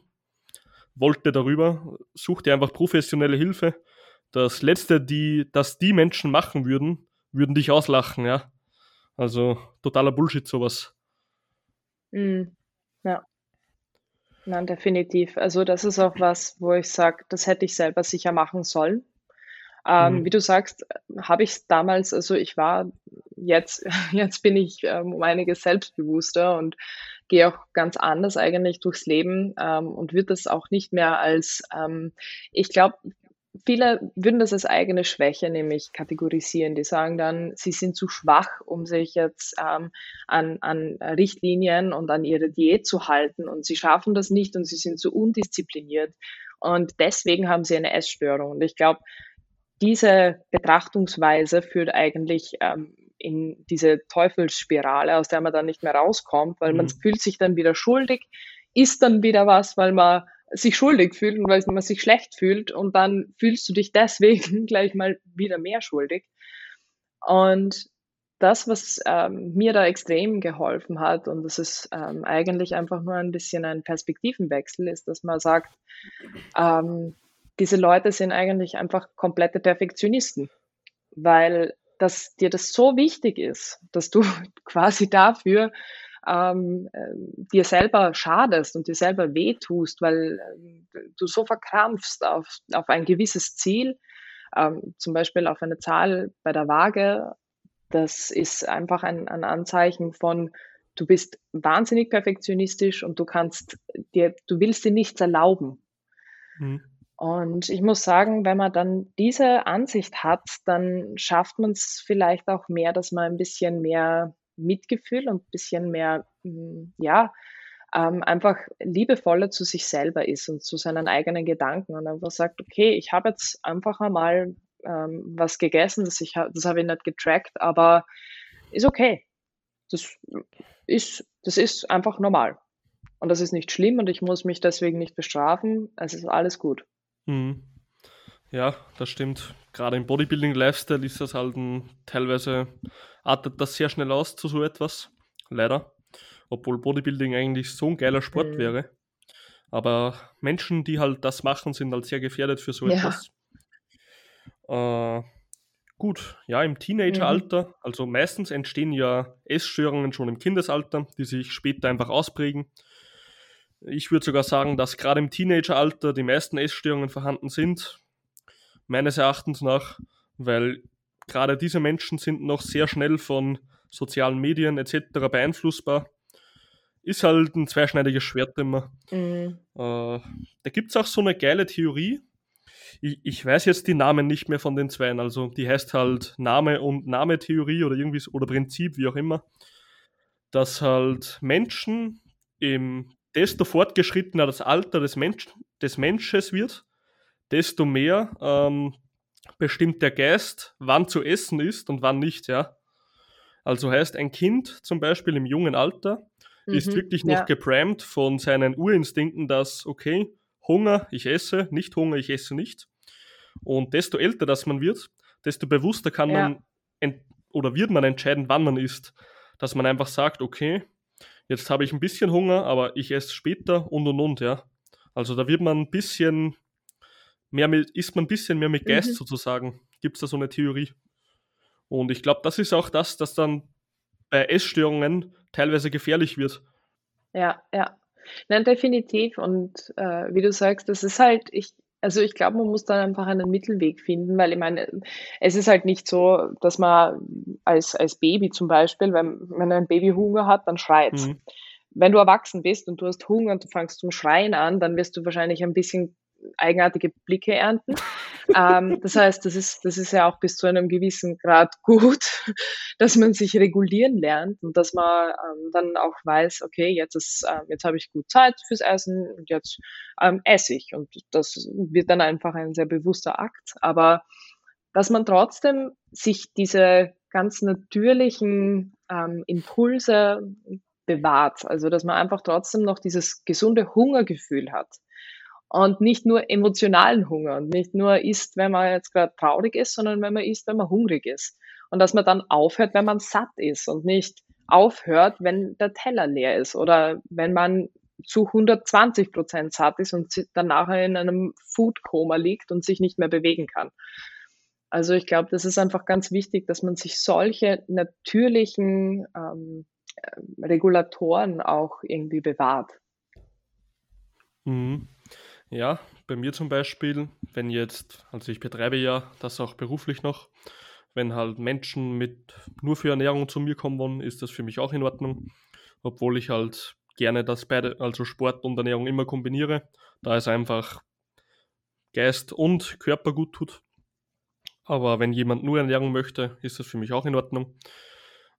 wollte darüber, sucht er einfach professionelle Hilfe. Das Letzte, die, das die Menschen machen würden, würden dich auslachen, ja. Also totaler Bullshit, sowas. Mhm. Nein, definitiv. Also das ist auch was, wo ich sage, das hätte ich selber sicher machen sollen. Ähm, mhm. Wie du sagst, habe ich es damals, also ich war jetzt, [laughs] jetzt bin ich ähm, um einiges selbstbewusster und gehe auch ganz anders eigentlich durchs Leben ähm, und wird das auch nicht mehr als, ähm, ich glaube, viele würden das als eigene Schwäche nämlich kategorisieren. Die sagen dann, sie sind zu schwach, um sich jetzt ähm, an, an Richtlinien und an ihre Diät zu halten und sie schaffen das nicht und sie sind zu undiszipliniert. Und deswegen haben sie eine Essstörung. Und ich glaube, diese Betrachtungsweise führt eigentlich ähm, in diese Teufelsspirale, aus der man dann nicht mehr rauskommt, weil mhm. man fühlt sich dann wieder schuldig, isst dann wieder was, weil man sich schuldig fühlt und weil man sich schlecht fühlt und dann fühlst du dich deswegen [laughs] gleich mal wieder mehr schuldig. Und das, was ähm, mir da extrem geholfen hat, und das ist ähm, eigentlich einfach nur ein bisschen ein Perspektivenwechsel, ist, dass man sagt, ähm, diese Leute sind eigentlich einfach komplette Perfektionisten, weil dass dir das so wichtig ist, dass du [laughs] quasi dafür ähm, äh, dir selber schadest und dir selber wehtust, weil äh, du so verkrampfst auf, auf ein gewisses Ziel, ähm, zum Beispiel auf eine Zahl bei der Waage, das ist einfach ein, ein Anzeichen von, du bist wahnsinnig perfektionistisch und du kannst dir, du willst dir nichts erlauben. Mhm. Und ich muss sagen, wenn man dann diese Ansicht hat, dann schafft man es vielleicht auch mehr, dass man ein bisschen mehr Mitgefühl und ein bisschen mehr, hm, ja, ähm, einfach liebevoller zu sich selber ist und zu seinen eigenen Gedanken und einfach sagt, okay, ich habe jetzt einfach einmal ähm, was gegessen, das, ich, das habe ich nicht getrackt, aber ist okay. Das ist, das ist einfach normal. Und das ist nicht schlimm und ich muss mich deswegen nicht bestrafen. Es ist alles gut. Mhm. Ja, das stimmt. Gerade im Bodybuilding-Lifestyle ist das halt ein, teilweise artet das sehr schnell aus zu so etwas. Leider. Obwohl Bodybuilding eigentlich so ein geiler Sport mhm. wäre. Aber Menschen, die halt das machen, sind halt sehr gefährdet für so ja. etwas. Äh, gut, ja, im Teenageralter, mhm. also meistens entstehen ja Essstörungen schon im Kindesalter, die sich später einfach ausprägen. Ich würde sogar sagen, dass gerade im Teenageralter die meisten Essstörungen vorhanden sind meines Erachtens nach, weil gerade diese Menschen sind noch sehr schnell von sozialen Medien etc. beeinflussbar. Ist halt ein zweischneidiges Schwert immer. Mhm. Äh, da gibt es auch so eine geile Theorie. ich, ich weiß jetzt die Namen nicht mehr von den zweien. Also die heißt halt Name und Name-Theorie oder irgendwie oder Prinzip, wie auch immer. Dass halt Menschen im desto fortgeschrittener das Alter des, Mensch, des Mensches wird, desto mehr ähm, bestimmt der Geist, wann zu essen ist und wann nicht, ja. Also heißt, ein Kind zum Beispiel im jungen Alter mhm, ist wirklich noch ja. geprägt von seinen Urinstinkten, dass, okay, Hunger, ich esse, nicht Hunger, ich esse nicht. Und desto älter das man wird, desto bewusster kann ja. man oder wird man entscheiden, wann man isst. Dass man einfach sagt, okay, jetzt habe ich ein bisschen Hunger, aber ich esse später und und und, ja. Also da wird man ein bisschen mehr mit, isst man ein bisschen mehr mit Geist mhm. sozusagen. Gibt es da so eine Theorie? Und ich glaube, das ist auch das, das dann bei Essstörungen teilweise gefährlich wird. Ja, ja. Nein, definitiv. Und äh, wie du sagst, das ist halt, ich, also ich glaube, man muss dann einfach einen Mittelweg finden, weil ich meine, es ist halt nicht so, dass man als, als Baby zum Beispiel, wenn, wenn ein Baby Hunger hat, dann schreit mhm. Wenn du erwachsen bist und du hast Hunger und du fangst zum Schreien an, dann wirst du wahrscheinlich ein bisschen eigenartige Blicke ernten. ähm, das heißt, das ist, das ist ja auch bis zu einem gewissen Grad gut, dass man sich regulieren lernt und dass man ähm, dann auch weiß, okay, jetzt ist, äh, jetzt habe ich gut Zeit fürs Essen und jetzt ähm, esse ich. Und das wird dann einfach ein sehr bewusster Akt. Aber dass man trotzdem sich diese ganz natürlichen ähm, Impulse bewahrt. Also dass man einfach trotzdem noch dieses gesunde Hungergefühl hat und nicht nur emotionalen Hunger und nicht nur isst, wenn man jetzt gerade traurig ist, sondern wenn man isst, wenn man hungrig ist. Und dass man dann aufhört, wenn man satt ist und nicht aufhört, wenn der Teller leer ist oder wenn man zu 120 Prozent satt ist und dann nachher in einem Foodkoma liegt und sich nicht mehr bewegen kann. Also ich glaube, das ist einfach ganz wichtig, dass man sich solche natürlichen ähm, äh, Regulatoren auch irgendwie bewahrt. Mhm. Ja, bei mir zum Beispiel, wenn jetzt, also ich betreibe ja das auch beruflich noch, wenn halt Menschen mit nur für Ernährung zu mir kommen wollen, ist das für mich auch in Ordnung, obwohl ich halt gerne das beide, also Sport und Ernährung immer kombiniere, da es einfach Geist und Körper gut tut. Aber wenn jemand nur Ernährung möchte, ist das für mich auch in Ordnung.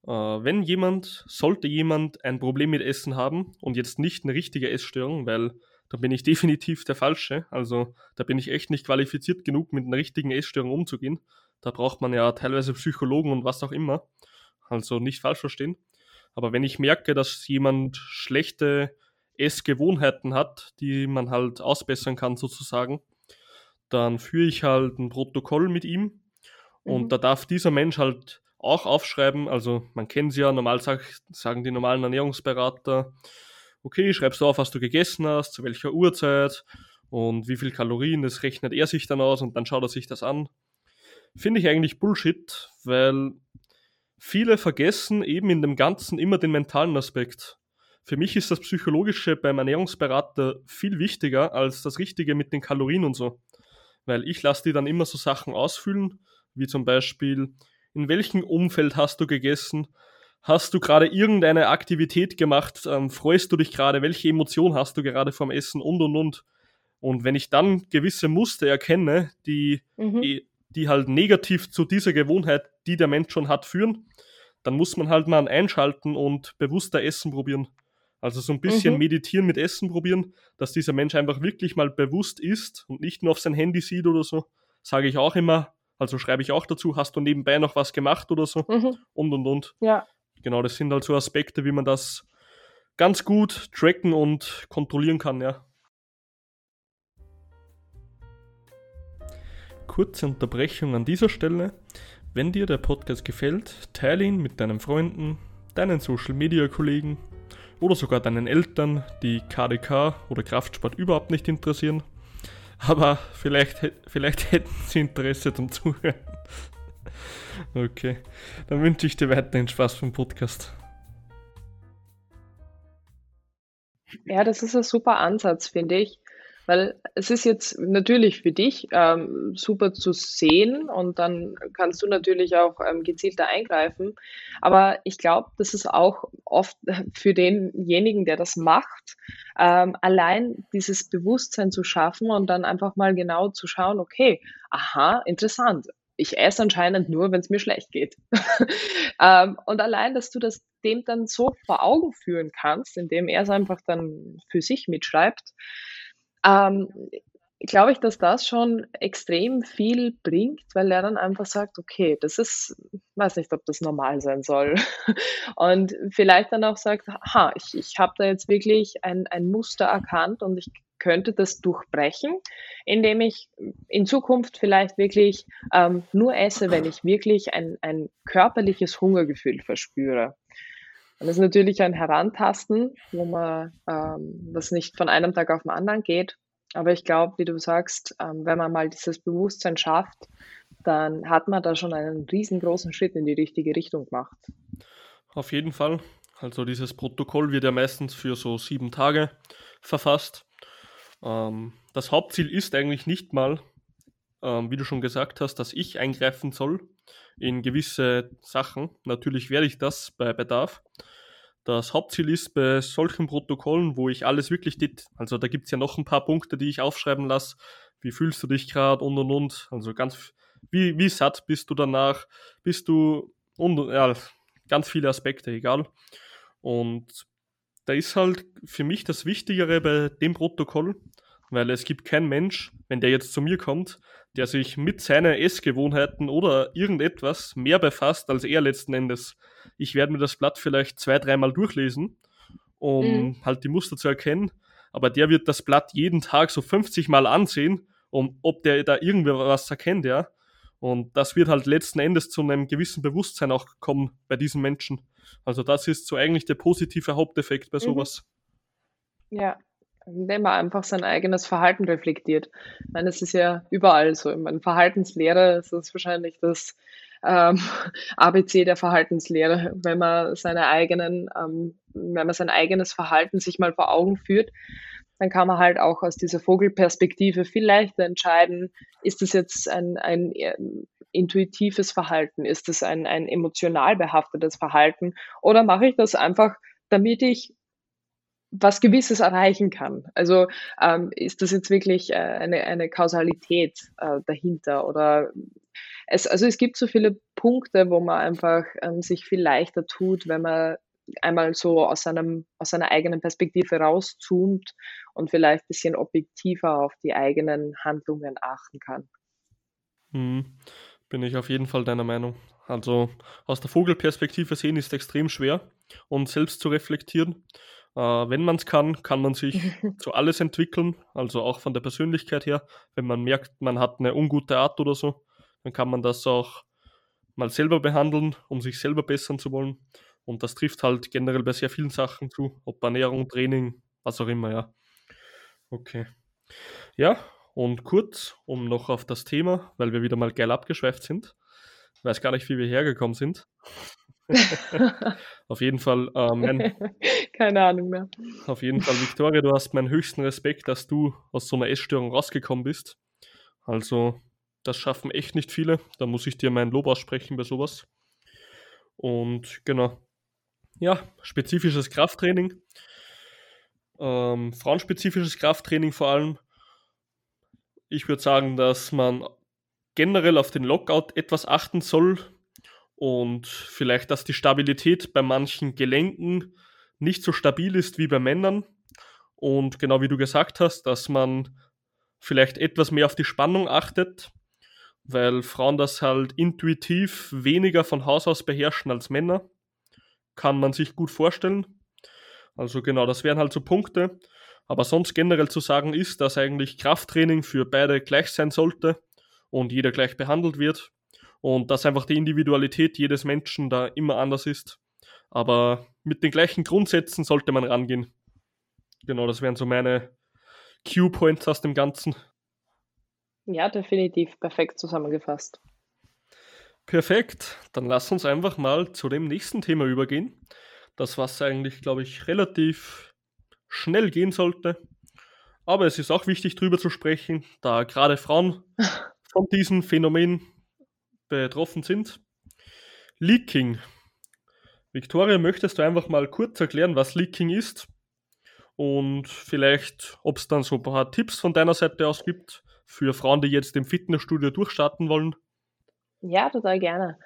Äh, wenn jemand, sollte jemand ein Problem mit Essen haben und jetzt nicht eine richtige Essstörung, weil da bin ich [laughs] definitiv der Falsche. Also da bin ich echt nicht qualifiziert genug, mit einer richtigen Essstörung umzugehen. Da braucht man ja teilweise Psychologen und was auch immer. Also nicht falsch verstehen. Aber wenn ich merke, dass jemand schlechte Essgewohnheiten hat, die man halt ausbessern kann sozusagen, dann führe ich halt ein Protokoll mit ihm. Und mhm. da darf dieser Mensch halt auch aufschreiben, also man kennt sie ja, normal sagen die normalen Ernährungsberater, okay, schreibst du auf, was du gegessen hast, zu welcher Uhrzeit und wie viel Kalorien, das rechnet er sich dann aus und dann schaut er sich das an. Finde ich eigentlich Bullshit, weil viele vergessen eben in dem Ganzen immer den mentalen Aspekt. Für mich ist das Psychologische beim Ernährungsberater viel wichtiger als das Richtige mit den Kalorien und so. Weil ich lasse die dann immer so Sachen ausfüllen, wie zum Beispiel, in welchem Umfeld hast du gegessen, Hast du gerade irgendeine Aktivität gemacht? Ähm, freust du dich gerade? Welche Emotion hast du gerade vom Essen? Und und und. Und wenn ich dann gewisse Muster erkenne, die, mhm. die halt negativ zu dieser Gewohnheit, die der Mensch schon hat, führen, dann muss man halt mal einschalten und bewusster Essen probieren. Also so ein bisschen mhm. meditieren mit Essen probieren, dass dieser Mensch einfach wirklich mal bewusst ist und nicht nur auf sein Handy sieht oder so. Sage ich auch immer, also schreibe ich auch dazu, hast du nebenbei noch was gemacht oder so mhm. und und und. Ja genau, das sind halt so Aspekte, wie man das ganz gut tracken und kontrollieren kann, ja. Kurze Unterbrechung an dieser Stelle. Wenn dir der Podcast gefällt, teile ihn mit deinen Freunden, deinen Social Media Kollegen oder sogar deinen Eltern, die KDK oder Kraftsport überhaupt nicht interessieren. Aber vielleicht, [laughs] vielleicht hätten sie Interesse zum Zuhören. Okay, dann wünsche ich dir weiterhin Spaß vom Podcast. Ja, das ist ein super Ansatz, finde ich. Weil es ist jetzt natürlich für dich ähm, super zu sehen und dann kannst du natürlich auch ähm, gezielter eingreifen. Aber ich glaube, das ist auch oft für denjenigen, der das macht, ähm, allein dieses Bewusstsein zu schaffen und dann einfach mal genau zu schauen, okay, aha, interessant ich esse anscheinend nur, wenn es mir schlecht geht. [laughs] ähm, und allein, dass du das dem dann so vor Augen führen kannst, indem er es einfach dann für sich mitschreibt, ähm, glaube ich, dass das schon extrem viel bringt, weil er dann einfach sagt, okay, das ist, weiß nicht, ob das normal sein soll. [laughs] Und vielleicht dann auch sagt, ha, ich, ich habe da jetzt wirklich ein, ein Muster erkannt und ich könnte das durchbrechen, indem ich in Zukunft vielleicht wirklich ähm, nur esse, wenn ich wirklich ein, ein körperliches Hungergefühl verspüre. Und das ist natürlich ein Herantasten, wo man ähm, das nicht von einem Tag auf den anderen geht. Aber ich glaube, wie du sagst, ähm, wenn man mal dieses Bewusstsein schafft, dann hat man da schon einen riesengroßen Schritt in die richtige Richtung gemacht. Auf jeden Fall. Also dieses Protokoll wird ja meistens für so sieben Tage verfasst. Ähm, das Hauptziel ist eigentlich nicht mal, ähm, wie du schon gesagt hast, dass ich eingreifen soll in gewisse Sachen. Natürlich werde ich das bei Bedarf. Das Hauptziel ist bei solchen Protokollen, wo ich alles wirklich, also da gibt es ja noch ein paar Punkte, die ich aufschreiben lasse. Wie fühlst du dich gerade und und und. Also ganz, wie, wie satt bist du danach? Bist du und ja, ganz viele Aspekte, egal. Und da ist halt für mich das Wichtigere bei dem Protokoll, weil es gibt keinen Mensch, wenn der jetzt zu mir kommt, der sich mit seinen Essgewohnheiten oder irgendetwas mehr befasst als er letzten Endes. Ich werde mir das Blatt vielleicht zwei, dreimal durchlesen, um mhm. halt die Muster zu erkennen, aber der wird das Blatt jeden Tag so 50 Mal ansehen, um ob der da irgendwas erkennt, ja. Und das wird halt letzten Endes zu einem gewissen Bewusstsein auch kommen bei diesen Menschen. Also das ist so eigentlich der positive Haupteffekt bei mhm. sowas. Ja, indem man einfach sein eigenes Verhalten reflektiert. Ich meine, es ist ja überall so. In meiner Verhaltenslehre ist es wahrscheinlich das ähm, [laughs] ABC der Verhaltenslehre, wenn man seine eigenen, ähm, wenn man sein eigenes Verhalten sich mal vor Augen führt, dann kann man halt auch aus dieser Vogelperspektive viel leichter entscheiden, ist das jetzt ein, ein intuitives Verhalten, ist das ein, ein emotional behaftetes Verhalten oder mache ich das einfach, damit ich was Gewisses erreichen kann. Also ähm, ist das jetzt wirklich äh, eine, eine Kausalität äh, dahinter oder es, also es gibt so viele Punkte, wo man einfach ähm, sich viel leichter tut, wenn man einmal so aus, seinem, aus seiner eigenen Perspektive rauszoomt und vielleicht ein bisschen objektiver auf die eigenen Handlungen achten kann. Hm, bin ich auf jeden Fall deiner Meinung. Also aus der Vogelperspektive sehen ist extrem schwer und selbst zu reflektieren. Äh, wenn man es kann, kann man sich [laughs] zu alles entwickeln, also auch von der Persönlichkeit her. Wenn man merkt, man hat eine ungute Art oder so, dann kann man das auch mal selber behandeln, um sich selber bessern zu wollen. Und das trifft halt generell bei sehr vielen Sachen zu, ob Ernährung, Training, was auch immer, ja. Okay. Ja, und kurz, um noch auf das Thema, weil wir wieder mal geil abgeschweift sind. Ich weiß gar nicht, wie wir hergekommen sind. [laughs] auf jeden Fall, äh, mein, [laughs] keine Ahnung mehr. Auf jeden Fall, Victoria, du hast meinen höchsten Respekt, dass du aus so einer Essstörung rausgekommen bist. Also, das schaffen echt nicht viele. Da muss ich dir mein Lob aussprechen bei sowas. Und genau. Ja, spezifisches Krafttraining. Ähm, frauenspezifisches Krafttraining vor allem. Ich würde sagen, dass man generell auf den Lockout etwas achten soll, und vielleicht, dass die Stabilität bei manchen Gelenken nicht so stabil ist wie bei Männern. Und genau wie du gesagt hast, dass man vielleicht etwas mehr auf die Spannung achtet, weil Frauen das halt intuitiv weniger von Haus aus beherrschen als Männer. Kann man sich gut vorstellen. Also genau, das wären halt so Punkte. Aber sonst generell zu sagen ist, dass eigentlich Krafttraining für beide gleich sein sollte und jeder gleich behandelt wird und dass einfach die Individualität jedes Menschen da immer anders ist. Aber mit den gleichen Grundsätzen sollte man rangehen. Genau, das wären so meine Q-Points aus dem Ganzen. Ja, definitiv perfekt zusammengefasst. Perfekt, dann lass uns einfach mal zu dem nächsten Thema übergehen. Das, was eigentlich, glaube ich, relativ schnell gehen sollte. Aber es ist auch wichtig, darüber zu sprechen, da gerade Frauen [laughs] von diesem Phänomen betroffen sind. Leaking. Victoria, möchtest du einfach mal kurz erklären, was Leaking ist? Und vielleicht, ob es dann so ein paar Tipps von deiner Seite aus gibt für Frauen, die jetzt im Fitnessstudio durchstarten wollen? Ja, total gerne.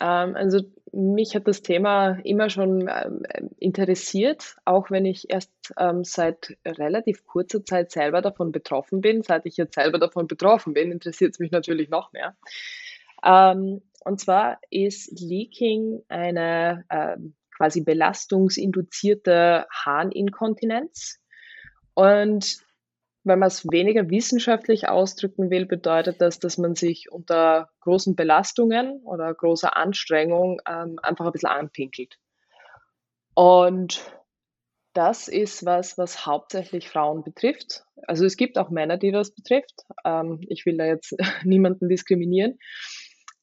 Ähm, also mich hat das Thema immer schon ähm, interessiert, auch wenn ich erst ähm, seit relativ kurzer Zeit selber davon betroffen bin. Seit ich jetzt selber davon betroffen bin, interessiert es mich natürlich noch mehr. Und zwar ist Leaking eine quasi belastungsinduzierte Harninkontinenz. Und wenn man es weniger wissenschaftlich ausdrücken will, bedeutet das, dass man sich unter großen Belastungen oder großer Anstrengung ähm, einfach ein bisschen anpinkelt. Und das ist was, was hauptsächlich Frauen betrifft. Also es gibt auch Männer, die das betrifft. Ähm, ich will da jetzt [laughs] niemanden diskriminieren.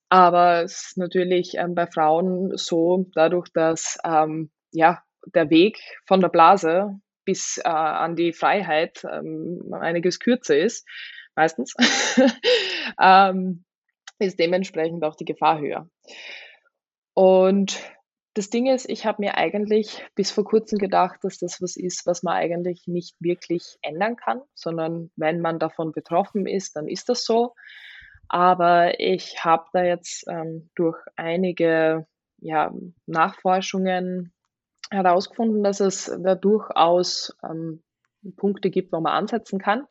Aber es ist natürlich ähm, bei Frauen so, dadurch, dass ähm, ja, der Weg von der Blase bis äh, an die Freiheit ähm, einiges kürzer ist, meistens, [laughs] ähm, ist dementsprechend auch die Gefahr höher. Und das Ding ist, ich habe mir eigentlich bis vor kurzem gedacht, dass das was ist, was man eigentlich nicht wirklich ändern kann, sondern wenn man davon betroffen ist, dann ist das so. Aber ich habe da jetzt ähm, durch einige ja, Nachforschungen herausgefunden, dass es da durchaus ähm, Punkte gibt, wo man ansetzen kann.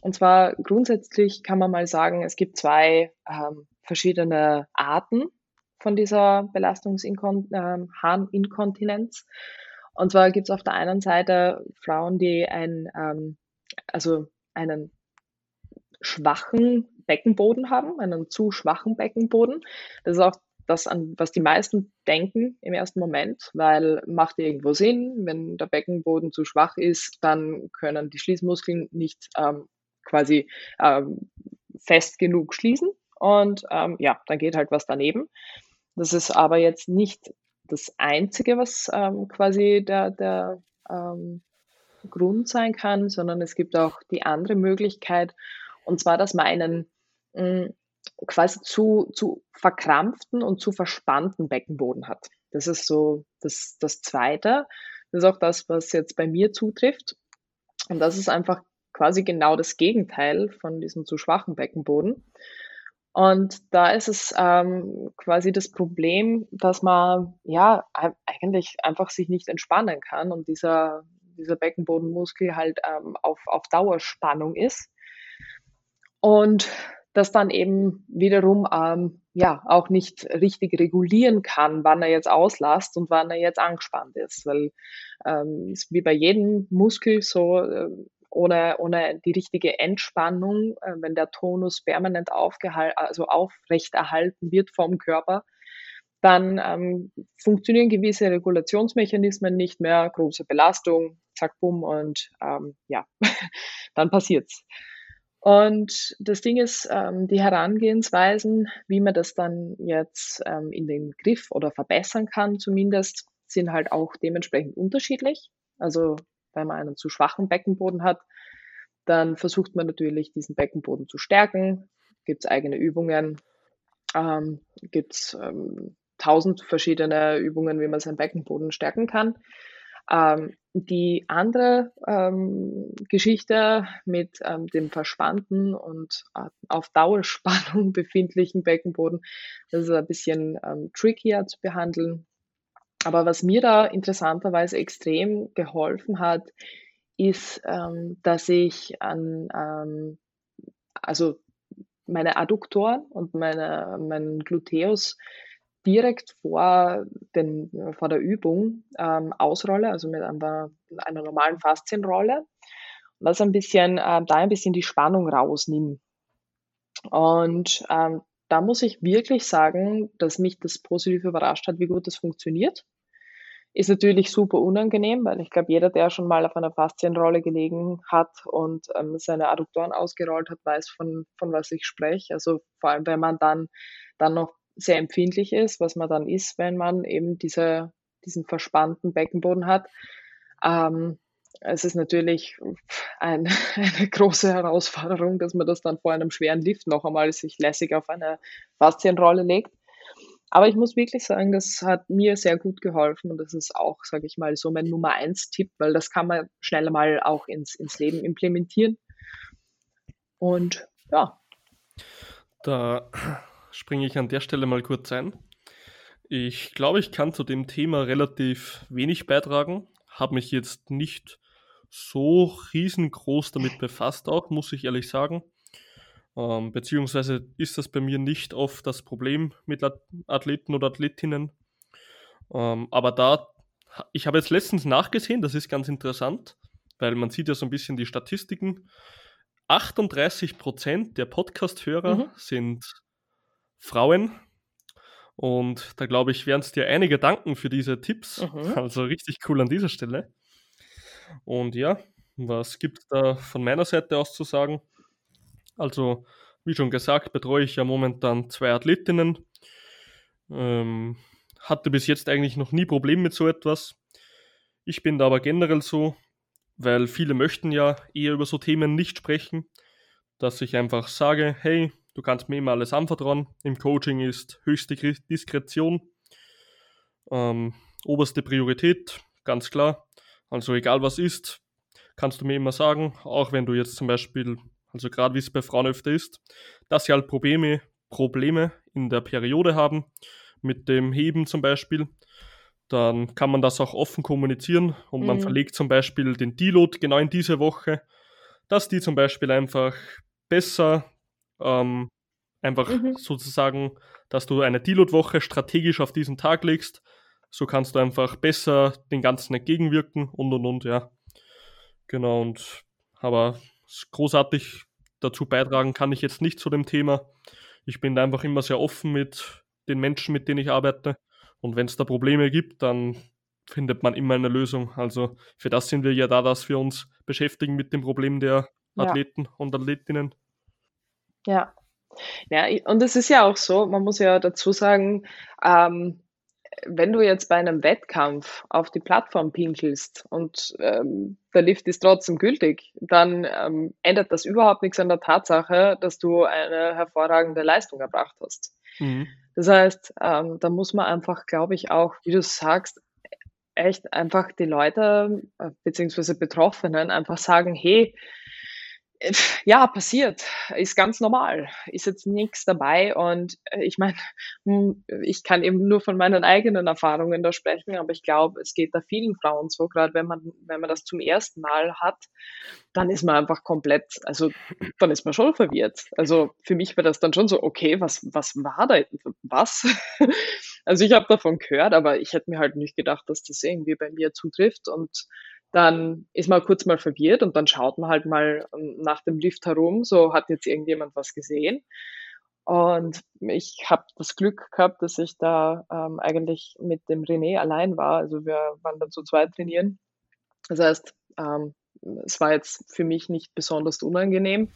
Und zwar grundsätzlich kann man mal sagen, es gibt zwei ähm, verschiedene Arten von dieser Belastungsharninkontinenz. Ähm, Und zwar gibt es auf der einen Seite Frauen, die ein, ähm, also einen schwachen Beckenboden haben, einen zu schwachen Beckenboden. Das ist auch das, an was die meisten denken im ersten Moment, weil macht irgendwo Sinn, wenn der Beckenboden zu schwach ist, dann können die Schließmuskeln nicht ähm, quasi ähm, fest genug schließen und ähm, ja, dann geht halt was daneben. Das ist aber jetzt nicht das Einzige, was ähm, quasi der, der ähm, Grund sein kann, sondern es gibt auch die andere Möglichkeit, und zwar, dass man einen mm, quasi zu, zu verkrampften und zu verspannten Beckenboden hat. Das ist so das, das Zweite. Das ist auch das, was jetzt bei mir zutrifft. Und das ist einfach quasi genau das Gegenteil von diesem zu schwachen Beckenboden. Und da ist es ähm, quasi das Problem, dass man ja eigentlich einfach sich nicht entspannen kann und dieser, dieser Beckenbodenmuskel halt ähm, auf, auf Dauerspannung ist. Und das dann eben wiederum ähm, ja auch nicht richtig regulieren kann, wann er jetzt auslasst und wann er jetzt angespannt ist, weil ähm, ist wie bei jedem Muskel so äh, ohne, ohne die richtige Entspannung, äh, wenn der Tonus permanent aufgehalten, also aufrechterhalten wird vom Körper, dann ähm, funktionieren gewisse Regulationsmechanismen nicht mehr, große Belastung, zack, bumm und ähm, ja, [laughs] dann passiert's. Und das Ding ist, ähm, die Herangehensweisen, wie man das dann jetzt ähm, in den Griff oder verbessern kann, zumindest, sind halt auch dementsprechend unterschiedlich. Also wenn man einen zu schwachen Beckenboden hat, dann versucht man natürlich, diesen Beckenboden zu stärken. Gibt es eigene Übungen, ähm, gibt es ähm, tausend verschiedene Übungen, wie man seinen Beckenboden stärken kann. Ähm, die andere ähm, Geschichte mit ähm, dem verspannten und äh, auf Dauerspannung [laughs] befindlichen Beckenboden, das ist ein bisschen ähm, trickier zu behandeln. Aber was mir da interessanterweise extrem geholfen hat, ist, ähm, dass ich an, ähm, also meine Adduktoren und meine, meinen Gluteus direkt vor, den, vor der Übung ähm, ausrolle, also mit einer, einer normalen Faszienrolle und ein bisschen, äh, da ein bisschen die Spannung rausnimmt. Und ähm, da muss ich wirklich sagen, dass mich das positiv überrascht hat, wie gut das funktioniert. Ist natürlich super unangenehm, weil ich glaube, jeder, der schon mal auf einer Faszienrolle gelegen hat und ähm, seine Adduktoren ausgerollt hat, weiß, von, von was ich spreche. Also vor allem, wenn man dann, dann noch sehr empfindlich ist, was man dann ist, wenn man eben diese, diesen verspannten Beckenboden hat. Ähm, es ist natürlich ein, [laughs] eine große Herausforderung, dass man das dann vor einem schweren Lift noch einmal sich lässig auf eine Faszienrolle legt. Aber ich muss wirklich sagen, das hat mir sehr gut geholfen und das ist auch, sage ich mal, so mein Nummer eins Tipp, weil das kann man schnell mal auch ins, ins Leben implementieren. Und ja. Da springe ich an der Stelle mal kurz ein. Ich glaube, ich kann zu dem Thema relativ wenig beitragen. Habe mich jetzt nicht so riesengroß damit befasst, auch muss ich ehrlich sagen. Ähm, beziehungsweise ist das bei mir nicht oft das Problem mit Athleten oder Athletinnen. Ähm, aber da, ich habe jetzt letztens nachgesehen, das ist ganz interessant, weil man sieht ja so ein bisschen die Statistiken. 38% der Podcast-Hörer mhm. sind Frauen. Und da glaube ich, werden es dir einige danken für diese Tipps. Mhm. [laughs] Also richtig cool an dieser Stelle. Und ja, was gibt es da von meiner Seite aus zu sagen? Also, wie schon gesagt, betreue ich ja momentan zwei Athletinnen. Ähm, hatte bis jetzt eigentlich noch nie Probleme mit so etwas. Ich bin da aber generell so, weil viele möchten ja eher über so Themen nicht sprechen, dass ich einfach sage, hey, du kannst mir immer alles anvertrauen. Im Coaching ist höchste Diskretion, ähm, oberste Priorität, ganz klar. Also egal was ist, kannst du mir immer sagen, auch wenn du jetzt zum Beispiel also gerade wie es bei Frauen öfter ist, dass sie halt Probleme, Probleme in der Periode haben, mit dem Heben zum Beispiel, dann kann man das auch offen kommunizieren und mhm. man verlegt zum Beispiel den Deload genau in diese Woche, dass die zum Beispiel einfach besser, ähm, einfach mhm. sozusagen, dass du eine Deload-Woche strategisch auf diesen Tag legst, so kannst du einfach besser den Ganzen entgegenwirken und und und, ja. Genau, und aber großartig dazu beitragen kann ich jetzt nicht zu dem Thema. Ich bin da einfach immer sehr offen mit den Menschen, mit denen ich arbeite. Und wenn es da Probleme gibt, dann findet man immer eine Lösung. Also für das sind wir ja da, dass wir uns beschäftigen mit dem Problem der Athleten ja. und Athletinnen. Ja. Ja, und es ist ja auch so, man muss ja dazu sagen, ähm, wenn du jetzt bei einem Wettkampf auf die Plattform pinkelst und ähm, der Lift ist trotzdem gültig, dann ähm, ändert das überhaupt nichts an der Tatsache, dass du eine hervorragende Leistung erbracht hast. Mhm. Das heißt, ähm, da muss man einfach, glaube ich, auch, wie du sagst, echt einfach die Leute äh, beziehungsweise Betroffenen einfach sagen, hey, ja, passiert, ist ganz normal, ist jetzt nichts dabei und äh, ich meine, [laughs] hm, ich kann eben nur von meinen eigenen Erfahrungen da sprechen, aber ich glaube, es geht da vielen Frauen so, gerade wenn man, wenn man das zum ersten Mal hat, dann ist man einfach komplett, also dann ist man schon verwirrt. Also für mich war das dann schon so, okay, was, was war da, was? [laughs] Also ich habe davon gehört, aber ich hätte mir halt nicht gedacht, dass das irgendwie bei mir zutrifft und dann ist man kurz mal verwirrt und dann schaut man halt mal ähm, nach dem Lift herum, so hat jetzt irgendjemand was gesehen. Und ich habe das Glück gehabt, dass ich da ähm, eigentlich mit dem René allein war. Also wir waren dann zu zweit trainieren. Das heißt, ähm, es war jetzt für mich nicht besonders unangenehm.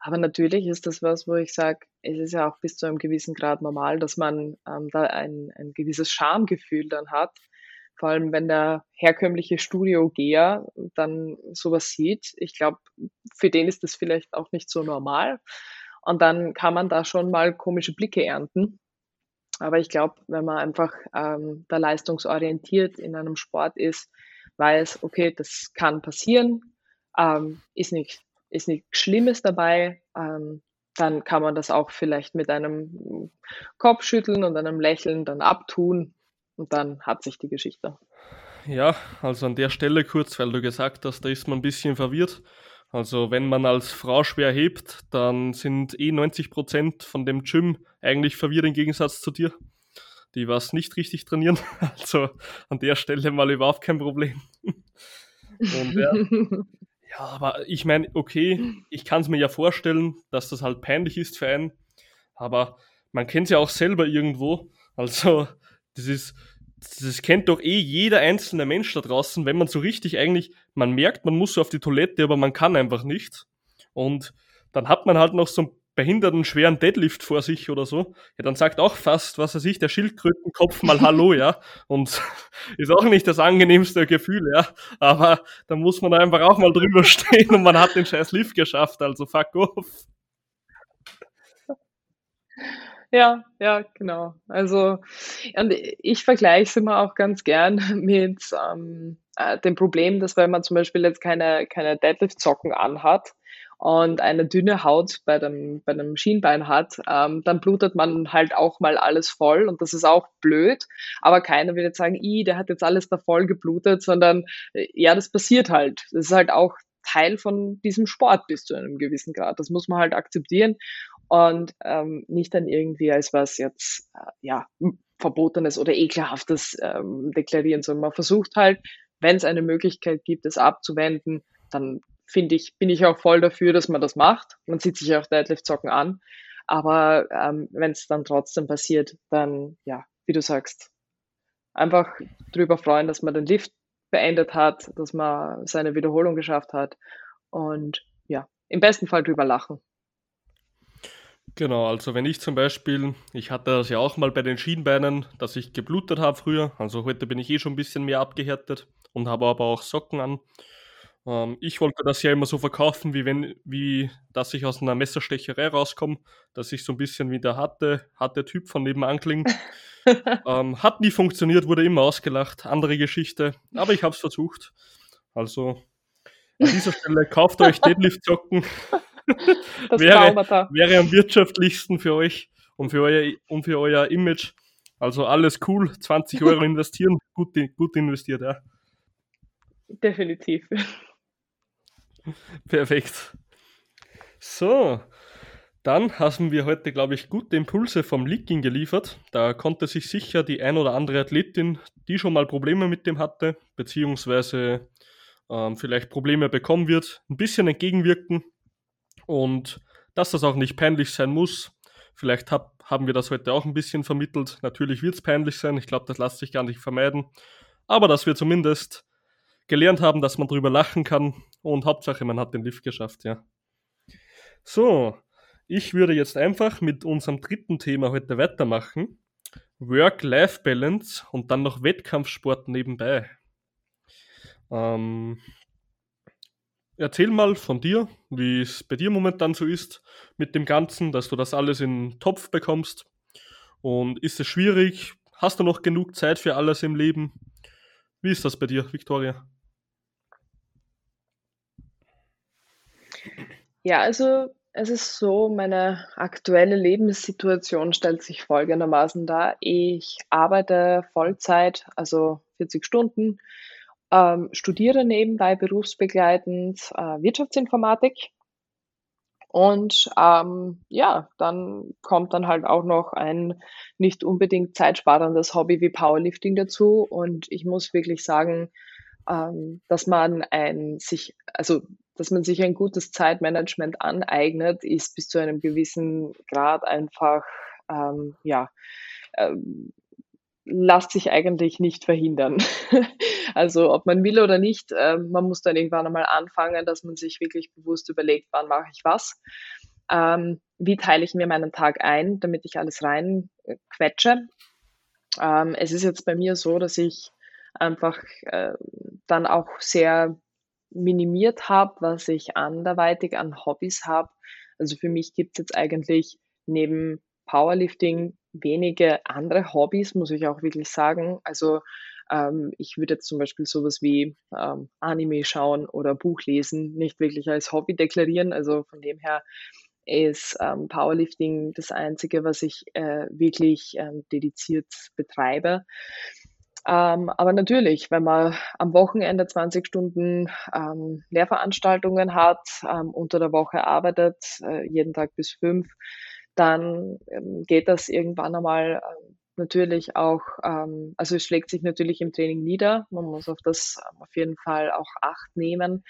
Aber natürlich ist das was, wo ich sage, es ist ja auch bis zu einem gewissen Grad normal, dass man ähm, da ein, ein gewisses Schamgefühl dann hat, vor allem wenn der herkömmliche Studiogeher dann sowas sieht. Ich glaube, für den ist das vielleicht auch nicht so normal. Und dann kann man da schon mal komische Blicke ernten. Aber ich glaube, wenn man einfach ähm, da leistungsorientiert in einem Sport ist, weiß, okay, das kann passieren, ähm, ist, nicht, ist nichts Schlimmes dabei, ähm, dann kann man das auch vielleicht mit einem Kopfschütteln und einem Lächeln dann abtun und dann hat sich die Geschichte. Ja, also an der Stelle kurz, weil du gesagt hast, da ist man ein bisschen verwirrt. Also wenn man als Frau schwer hebt, dann sind eh 90 Prozent von dem Gym eigentlich verwirrt im Gegensatz zu dir, die was nicht richtig trainieren. [laughs] Also an der Stelle mal überhaupt kein Problem. Und ja, [laughs] ja aber ich meine, okay, ich kann es mir ja vorstellen, dass das halt peinlich ist für einen, aber man kennt es ja auch selber irgendwo. Also das ist, das kennt doch eh jeder einzelne Mensch da draußen, wenn man so richtig eigentlich, man merkt, man muss so auf die Toilette, aber man kann einfach nicht. Und dann hat man halt noch so ein behinderten schweren Deadlift vor sich oder so, ja, dann sagt auch fast, was er sich, der Schildkrötenkopf mal Hallo, ja. Und [laughs] ist auch nicht das angenehmste Gefühl, ja. Aber da muss man einfach auch mal drüber [laughs] stehen und man hat den scheiß Lift geschafft, also fuck off. Ja, ja, genau. Also, und ich vergleiche es immer auch ganz gern [laughs] mit ähm, äh, dem Problem, dass wenn man zum Beispiel jetzt keine, keine Deadlift-Socken anhat und eine dünne Haut bei dem, bei dem Schienbein hat, ähm, dann blutet man halt auch mal alles voll und das ist auch blöd. Aber keiner wird jetzt sagen, der hat jetzt alles da voll geblutet, sondern äh, ja, das passiert halt. Das ist halt auch Teil von diesem Sport bis zu einem gewissen Grad. Das muss man halt akzeptieren und ähm, nicht dann irgendwie als was jetzt äh, ja verbotenes oder ekelhaftes ähm, deklarieren, sondern man versucht halt, wenn es eine Möglichkeit gibt, es abzuwenden, dann finde ich, bin ich auch voll dafür, dass man das macht. Man sieht sich auch Deadlift-Zocken an. Aber ähm, wenn es dann trotzdem passiert, dann, ja, wie du sagst, einfach drüber freuen, dass man den Lift beendet hat, dass man seine Wiederholung geschafft hat und ja, im besten Fall drüber lachen. Genau, also wenn ich zum Beispiel, ich hatte das ja auch mal bei den Schienbeinen, dass ich geblutet habe früher, also heute bin ich eh schon ein bisschen mehr abgehärtet und habe aber auch Socken an. Ähm, ich wollte das ja immer so verkaufen, wie wenn, wie dass ich aus einer Messerstecherei rauskomme, dass ich so ein bisschen wie der harte, harte Typ von nebenan klinge. [laughs] ähm, hat nie funktioniert, wurde immer ausgelacht, andere Geschichte, aber ich habe es versucht. Also an dieser Stelle kauft euch [laughs] Deadlift-Socken. [laughs] wäre, wäre am wirtschaftlichsten für euch und für euer, und für euer Image. Also alles cool, 20 Euro [laughs] investieren, gut, gut investiert, ja. Definitiv. Perfekt. So, dann haben wir heute, glaube ich, gute Impulse vom Leaking geliefert. Da konnte sich sicher die ein oder andere Athletin, die schon mal Probleme mit dem hatte, beziehungsweise ähm, vielleicht Probleme bekommen wird, ein bisschen entgegenwirken und dass das auch nicht peinlich sein muss. Vielleicht hab, haben wir das heute auch ein bisschen vermittelt. Natürlich wird es peinlich sein, ich glaube, das lässt sich gar nicht vermeiden. Aber dass wir zumindest gelernt haben, dass man drüber lachen kann und Hauptsache, man hat den Lift geschafft, ja. So, ich würde jetzt einfach mit unserem dritten Thema heute weitermachen. Work-Life-Balance und dann noch Wettkampfsport nebenbei. Ähm, erzähl mal von dir, wie es bei dir momentan so ist mit dem Ganzen, dass du das alles in den Topf bekommst. Und ist es schwierig? Hast du noch genug Zeit für alles im Leben? Wie ist das bei dir, Victoria? Ja, also es ist so, meine aktuelle Lebenssituation stellt sich folgendermaßen dar. Ich arbeite Vollzeit, also 40 Stunden, ähm, studiere nebenbei berufsbegleitend äh, Wirtschaftsinformatik. Und ähm, ja, dann kommt dann halt auch noch ein nicht unbedingt zeitsparendes Hobby wie Powerlifting dazu. Und ich muss wirklich sagen, ähm, dass man ein sich, also dass man sich ein gutes Zeitmanagement aneignet, ist bis zu einem gewissen Grad einfach, ähm, ja, ähm, lässt sich eigentlich nicht verhindern. [laughs] also ob man will oder nicht, äh, man muss dann irgendwann einmal anfangen, dass man sich wirklich bewusst überlegt, wann mache ich was. Ähm, wie teile ich mir meinen Tag ein, damit ich alles rein äh. Ähm, es ist jetzt bei mir so, dass ich einfach äh, dann auch sehr minimiert habe, was ich anderweitig an Hobbys habe. Also für mich gibt es jetzt eigentlich neben Powerlifting wenige andere Hobbys, muss ich auch wirklich sagen. Also ähm, ich würde jetzt zum Beispiel sowas wie ähm, Anime schauen oder Buch lesen nicht wirklich als Hobby deklarieren. Also von dem her ist ähm, Powerlifting das Einzige, was ich äh, wirklich ähm, dediziert betreibe. Ähm, aber natürlich, wenn man am Wochenende 20 Stunden ähm, Lehrveranstaltungen hat, ähm, unter der Woche arbeitet, äh, jeden Tag bis fünf, dann ähm, geht das irgendwann einmal äh, natürlich auch, ähm, also es schlägt sich natürlich im Training nieder. Man muss auf das auf jeden Fall auch Acht nehmen,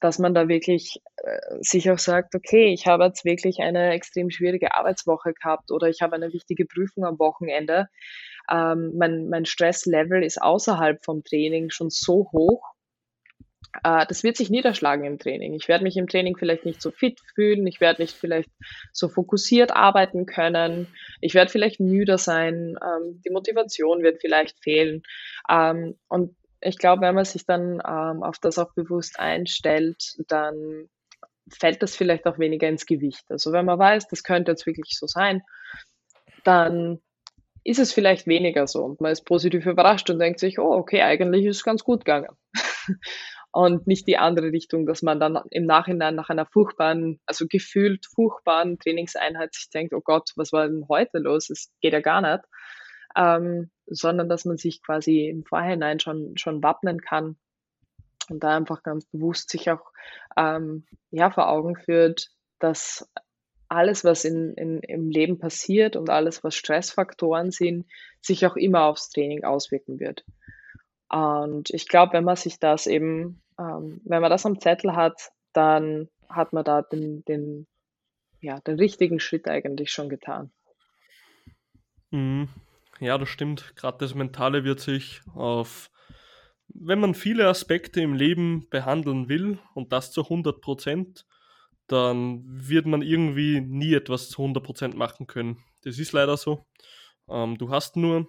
dass man da wirklich äh, sich auch sagt, okay, ich habe jetzt wirklich eine extrem schwierige Arbeitswoche gehabt oder ich habe eine wichtige Prüfung am Wochenende ähm, mein, mein Stresslevel ist außerhalb vom Training schon so hoch, das wird sich niederschlagen im Training. Ich werde mich im Training vielleicht nicht so fit fühlen, ich werde nicht vielleicht so fokussiert arbeiten können, ich werde vielleicht müder sein, ähm, die Motivation wird vielleicht fehlen. Ähm, und ich glaube, wenn man sich dann ähm, auf das auch bewusst einstellt, dann fällt das vielleicht auch weniger ins Gewicht. Also wenn man weiß, das könnte jetzt wirklich so sein, dann ist es vielleicht weniger so und man ist positiv überrascht und denkt sich, oh, okay, eigentlich ist es ganz gut gegangen. [laughs] und nicht die andere Richtung, dass man dann im Nachhinein nach einer furchtbaren, also gefühlt furchtbaren Trainingseinheit sich denkt, oh Gott, was war denn heute los? Es geht ja gar nicht. Ähm, sondern dass man sich quasi im Vorhinein schon, schon wappnen kann und da einfach ganz bewusst sich auch ähm, ja, vor Augen führt, dass alles, was in, in, im Leben passiert und alles, was Stressfaktoren sind, sich auch immer aufs Training auswirken wird. Und ich glaube, wenn man sich das eben, ähm, wenn man das am Zettel hat, dann hat man da den, den, ja, den richtigen Schritt eigentlich schon getan. Mhm. Ja, das stimmt. Gerade das Mentale wird sich auf, wenn man viele Aspekte im Leben behandeln will und das zu 100 Prozent, dann wird man irgendwie nie etwas zu 100 Prozent machen können. Das ist leider so. Ähm, du hast nur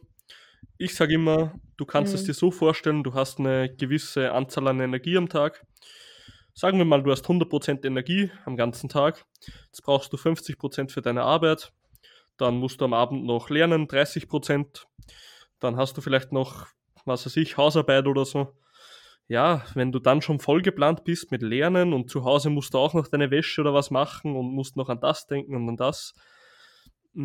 ich sage immer, du kannst mhm. es dir so vorstellen, du hast eine gewisse Anzahl an Energie am Tag. Sagen wir mal, du hast 100% Energie am ganzen Tag. Jetzt brauchst du 50% für deine Arbeit. Dann musst du am Abend noch lernen, 30%. Dann hast du vielleicht noch, was weiß ich, Hausarbeit oder so. Ja, wenn du dann schon voll geplant bist mit Lernen und zu Hause musst du auch noch deine Wäsche oder was machen und musst noch an das denken und an das.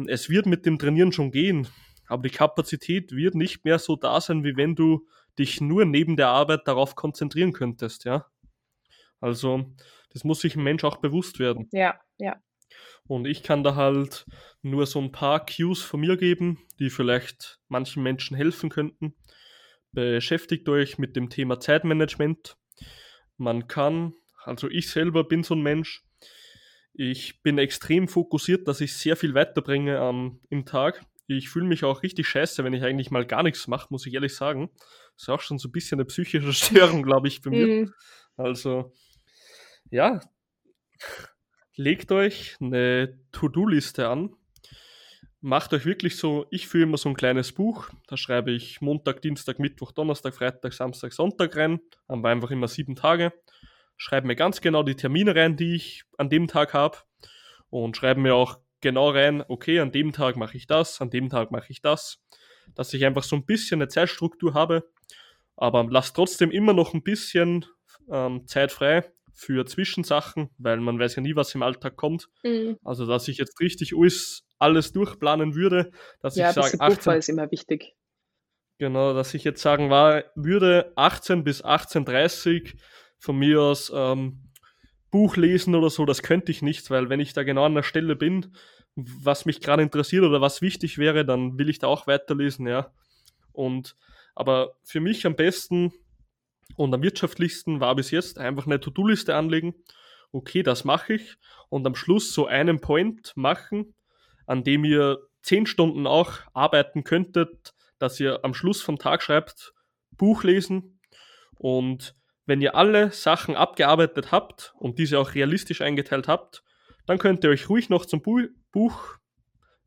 Es wird mit dem Trainieren schon gehen aber die Kapazität wird nicht mehr so da sein, wie wenn du dich nur neben der Arbeit darauf konzentrieren könntest, ja. Also, das muss sich ein Mensch auch bewusst werden. Ja, ja. Und ich kann da halt nur so ein paar Cues von mir geben, die vielleicht manchen Menschen helfen könnten. Beschäftigt euch mit dem Thema Zeitmanagement. Man kann, also ich selber bin so ein Mensch, ich bin extrem fokussiert, dass ich sehr viel weiterbringe ähm, im Tag. Ich fühle mich auch richtig scheiße, wenn ich eigentlich mal gar nichts mache, muss ich ehrlich sagen. Das ist auch schon so ein bisschen eine psychische [laughs] Störung, glaube ich, bei mir. Mhm. Also, ja, legt euch eine To-Do-Liste an. Macht euch wirklich so, ich führe immer so ein kleines Buch, da schreibe ich Montag, Dienstag, Mittwoch, Donnerstag, Freitag, Samstag, Sonntag rein, haben wir einfach immer sieben Tage. Schreibe mir ganz genau die Termine rein, die ich an dem Tag habe und schreibe mir auch genau rein, okay, an dem Tag mache ich das, an dem Tag mache ich das, dass ich einfach so ein bisschen eine Zeitstruktur habe, aber lass trotzdem immer noch ein bisschen ähm, Zeit frei für Zwischensachen, weil man weiß ja nie, was im Alltag kommt. Mhm. Also, dass ich jetzt richtig alles, alles durchplanen würde, dass ja, ich sage, 18 ist immer wichtig. Genau, dass ich jetzt sagen war, würde 18 bis 18.30 von mir aus ähm, Buch lesen oder so, das könnte ich nicht, weil wenn ich da genau an der Stelle bin, was mich gerade interessiert oder was wichtig wäre, dann will ich da auch weiterlesen, ja. Und aber für mich am besten und am wirtschaftlichsten war bis jetzt einfach eine To-Do-Liste anlegen. Okay, das mache ich. Und am Schluss so einen Point machen, an dem ihr zehn Stunden auch arbeiten könntet, dass ihr am Schluss vom Tag schreibt, Buch lesen. Und wenn ihr alle Sachen abgearbeitet habt und diese auch realistisch eingeteilt habt, dann könnt ihr euch ruhig noch zum Buch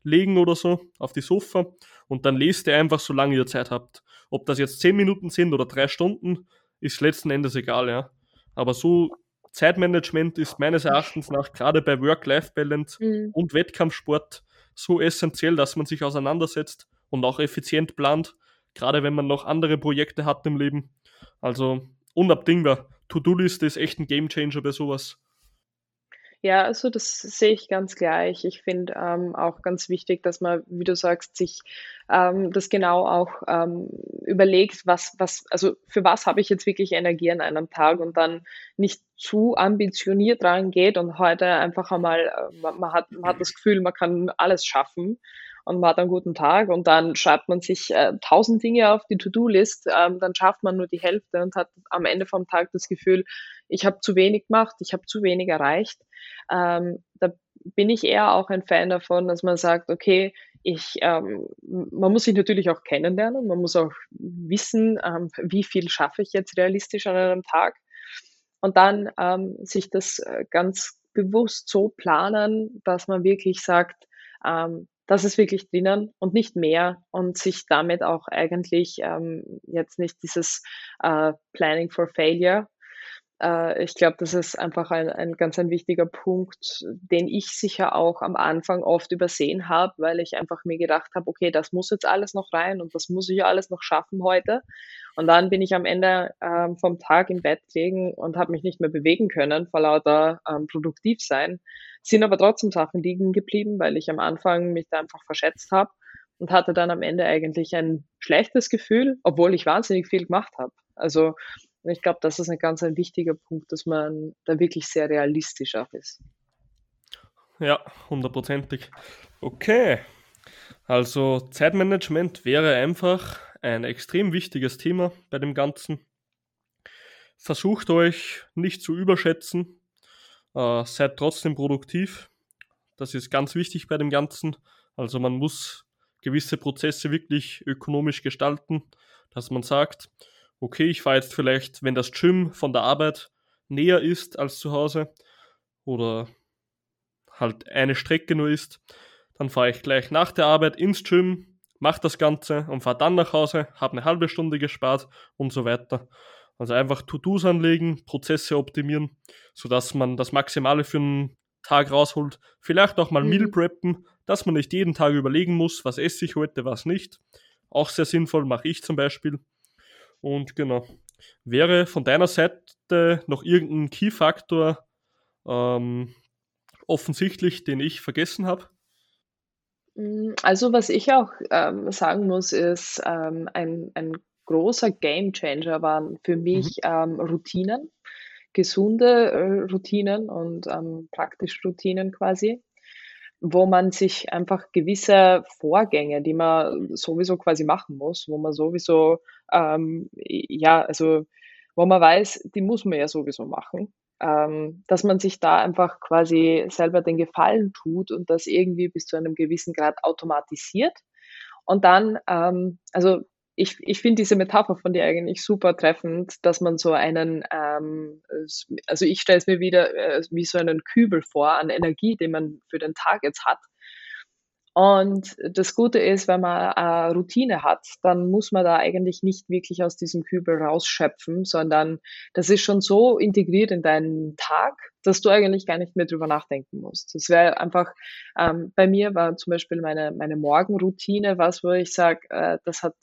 legen oder so auf die Sofa und dann lest ihr einfach, solange ihr Zeit habt. Ob das jetzt 10 Minuten sind oder 3 Stunden, ist letzten Endes egal, ja. Aber so Zeitmanagement ist meines Erachtens nach gerade bei Work-Life-Balance mhm. und Wettkampfsport so essentiell, dass man sich auseinandersetzt und auch effizient plant, gerade wenn man noch andere Projekte hat im Leben. Also unabdingbar. To-Do-Liste ist echt ein Gamechanger bei sowas. Ja, also das sehe ich ganz gleich. Ich finde ähm, auch ganz wichtig, dass man, wie du sagst, sich ähm, das genau auch ähm, überlegt, was, was, also für was habe ich jetzt wirklich Energie an einem Tag und dann nicht zu ambitioniert rangeht und heute einfach einmal, äh, man, hat, man hat das Gefühl, man kann alles schaffen und man hat einen guten Tag und dann schreibt man sich äh, tausend Dinge auf die To-Do-List, ähm, dann schafft man nur die Hälfte und hat am Ende vom Tag das Gefühl, ich habe zu wenig gemacht, ich habe zu wenig erreicht. Ähm, da bin ich eher auch ein Fan davon, dass man sagt, okay, ich, ähm, man muss sich natürlich auch kennenlernen, man muss auch wissen, ähm, wie viel schaffe ich jetzt realistisch an einem Tag. und dann ähm, sich das äh, ganz bewusst so planen, dass man wirklich sagt, ähm, das ist wirklich drinnen und nicht mehr und sich damit auch eigentlich ähm, jetzt nicht dieses äh, Planning for Failure äh, ich glaube, das ist einfach ein, ein ganz ein wichtiger Punkt, den ich sicher auch am Anfang oft übersehen habe, weil ich einfach mir gedacht habe, okay, das muss jetzt alles noch rein und das muss ich alles noch schaffen heute. Und dann bin ich am Ende ähm, vom Tag im Bett gelegen und habe mich nicht mehr bewegen können vor lauter ähm, produktiv sein. Sind aber trotzdem Sachen liegen geblieben, weil ich am Anfang mich da einfach verschätzt habe und hatte dann am Ende eigentlich ein schlechtes Gefühl, obwohl ich wahnsinnig viel gemacht habe. Also ich glaube, das ist ein ganz ein wichtiger Punkt, dass man da wirklich sehr realistisch auch ist. Ja, hundertprozentig. Okay. Also Zeitmanagement wäre einfach ein extrem wichtiges Thema bei dem Ganzen. Versucht euch nicht zu überschätzen. Äh, seid trotzdem produktiv. Das ist ganz wichtig bei dem Ganzen. Also man muss gewisse Prozesse wirklich ökonomisch gestalten, dass man sagt, okay, ich fahre jetzt vielleicht, wenn das Gym von der Arbeit näher ist als zu Hause oder halt eine Strecke nur ist, dann fahre ich gleich nach der Arbeit ins Gym, mache das Ganze und fahre dann nach Hause, habe eine halbe Stunde gespart und so weiter. Also einfach To-Dos anlegen, Prozesse optimieren, sodass man das Maximale für einen Tag rausholt. Vielleicht auch mal mhm. Meal preppen, dass man nicht jeden Tag überlegen muss, was esse ich heute, was nicht. Auch sehr sinnvoll, mache ich zum Beispiel. Und genau. Wäre von deiner Seite noch irgendein Key-Faktor ähm, offensichtlich, den ich vergessen habe? Mm, also was ich auch ähm, sagen muss, ist ähm, ein, ein großer Game Changer waren für mich mhm. ähm, Routinen, gesunde äh, Routinen und ähm, praktisch Routinen quasi wo man sich einfach gewisse Vorgänge, die man sowieso quasi machen muss, wo man sowieso, ähm, ja, also wo man weiß, die muss man ja sowieso machen, ähm, dass man sich da einfach quasi selber den Gefallen tut und das irgendwie bis zu einem gewissen Grad automatisiert. Und dann, ähm, also ich, ich finde diese Metapher von dir eigentlich super treffend, dass man so einen, ähm, also ich stelle es mir wieder äh, wie so einen Kübel vor an Energie, den man für den Tag jetzt hat. Und das Gute ist, wenn man eine Routine hat, dann muss man da eigentlich nicht wirklich aus diesem Kübel rausschöpfen, sondern das ist schon so integriert in deinen Tag, dass du eigentlich gar nicht mehr drüber nachdenken musst. Das wäre einfach, ähm, bei mir war zum Beispiel meine, meine Morgenroutine was, wo ich sage, äh, das hat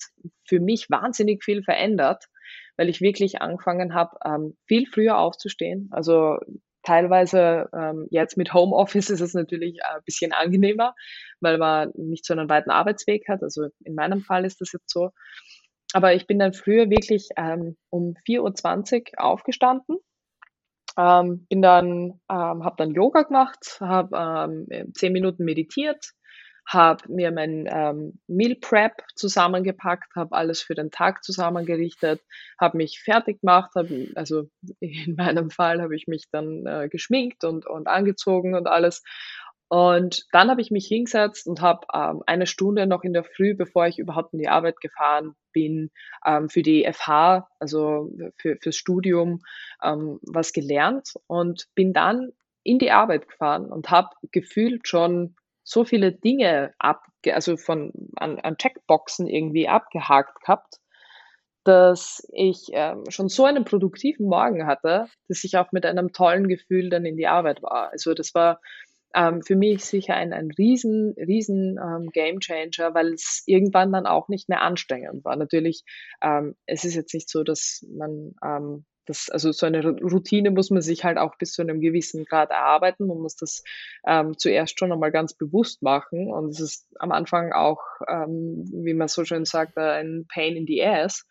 für mich wahnsinnig viel verändert, weil ich wirklich angefangen habe, ähm, viel früher aufzustehen. Also Teilweise ähm, jetzt mit Homeoffice ist es natürlich ein bisschen angenehmer, weil man nicht so einen weiten Arbeitsweg hat. Also in meinem Fall ist das jetzt so. Aber ich bin dann früher wirklich ähm, um 4.20 Uhr aufgestanden, ähm, bin dann, ähm, habe dann Yoga gemacht, habe ähm, zehn Minuten meditiert, habe mir mein ähm, Meal Prep zusammengepackt, habe alles für den Tag zusammengerichtet, habe mich fertig gemacht, hab, also in [laughs] meinem Fall habe ich mich dann äh, geschminkt und, und angezogen und alles. Und dann habe ich mich hingesetzt und habe ähm, eine Stunde noch in der Früh, bevor ich überhaupt in die Arbeit gefahren bin, ähm, für die FH, also für, fürs Studium, ähm, was gelernt und bin dann in die Arbeit gefahren und habe gefühlt schon so viele Dinge ab, also von an, an Checkboxen irgendwie abgehakt gehabt, dass ich ähm, schon so einen produktiven Morgen hatte, dass ich auch mit einem tollen Gefühl dann in die Arbeit war. Also das war ähm, für mich sicher ein, ein riesen, riesen ähm, Game Changer, weil es irgendwann dann auch nicht mehr anstrengend war. Natürlich, ähm, es ist jetzt nicht so, dass man ähm, das, also so eine Routine muss man sich halt auch bis zu einem gewissen Grad erarbeiten. Man muss das ähm, zuerst schon einmal ganz bewusst machen. Und es ist am Anfang auch, ähm, wie man so schön sagt, ein Pain in the ass.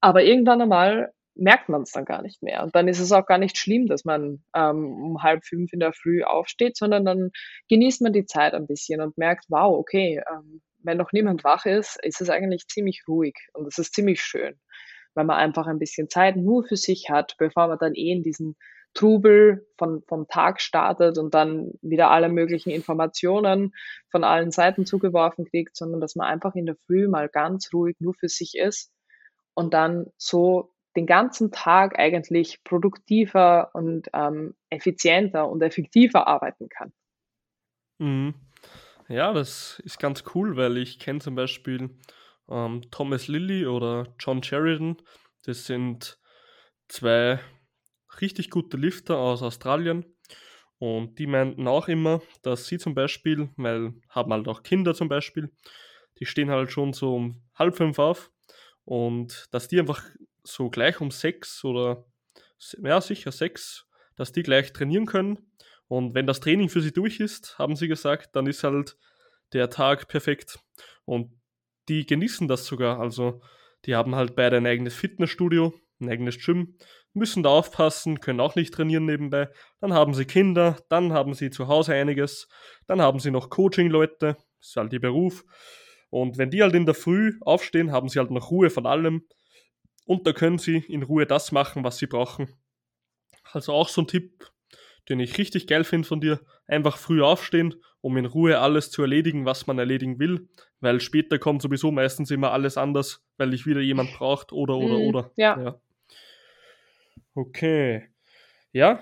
Aber irgendwann einmal merkt man es dann gar nicht mehr. Und dann ist es auch gar nicht schlimm, dass man ähm, um halb fünf in der Früh aufsteht, sondern dann genießt man die Zeit ein bisschen und merkt, wow, okay, ähm, wenn noch niemand wach ist, ist es eigentlich ziemlich ruhig und es ist ziemlich schön weil man einfach ein bisschen Zeit nur für sich hat, bevor man dann eh in diesen Trubel von, vom Tag startet und dann wieder alle möglichen Informationen von allen Seiten zugeworfen kriegt, sondern dass man einfach in der Früh mal ganz ruhig nur für sich ist und dann so den ganzen Tag eigentlich produktiver und ähm, effizienter und effektiver arbeiten kann. Mhm. Ja, das ist ganz cool, weil ich kenne zum Beispiel ähm, Thomas Lilly oder John Sheridan. Das sind zwei richtig gute Lifter aus Australien. Und die meinten auch immer, dass sie zum Beispiel, weil haben halt auch Kinder zum Beispiel, die stehen halt schon so um halb fünf auf und dass die einfach so gleich um sechs oder ja sicher sechs, dass die gleich trainieren können. Und wenn das Training für sie durch ist, haben sie gesagt, dann ist halt der Tag perfekt. Und die genießen das sogar. Also die haben halt beide ein eigenes Fitnessstudio, ein eigenes Gym, müssen da aufpassen, können auch nicht trainieren nebenbei. Dann haben sie Kinder, dann haben sie zu Hause einiges, dann haben sie noch Coaching-Leute, ist halt ihr Beruf. Und wenn die halt in der Früh aufstehen, haben sie halt noch Ruhe von allem. Und da können sie in Ruhe das machen, was sie brauchen. Also auch so ein Tipp, den ich richtig geil finde von dir. Einfach früh aufstehen, um in Ruhe alles zu erledigen, was man erledigen will. Weil später kommt sowieso meistens immer alles anders, weil dich wieder jemand braucht oder, oder, mm, oder. Ja. ja. Okay. Ja.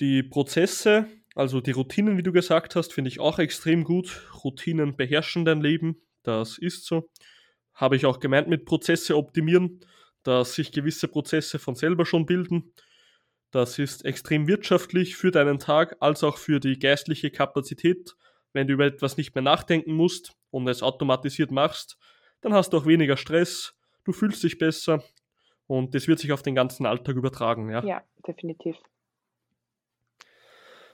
Die Prozesse also die Routinen, wie du gesagt hast, finde ich auch extrem gut. Routinen beherrschen dein Leben, das ist so. Habe ich auch gemeint mit Prozesse optimieren, dass sich gewisse Prozesse von selber schon bilden. Das ist extrem wirtschaftlich für deinen Tag als auch für die geistliche Kapazität. Wenn du über etwas nicht mehr nachdenken musst und es automatisiert machst, dann hast du auch weniger Stress, du fühlst dich besser und das wird sich auf den ganzen Alltag übertragen. Ja, ja definitiv.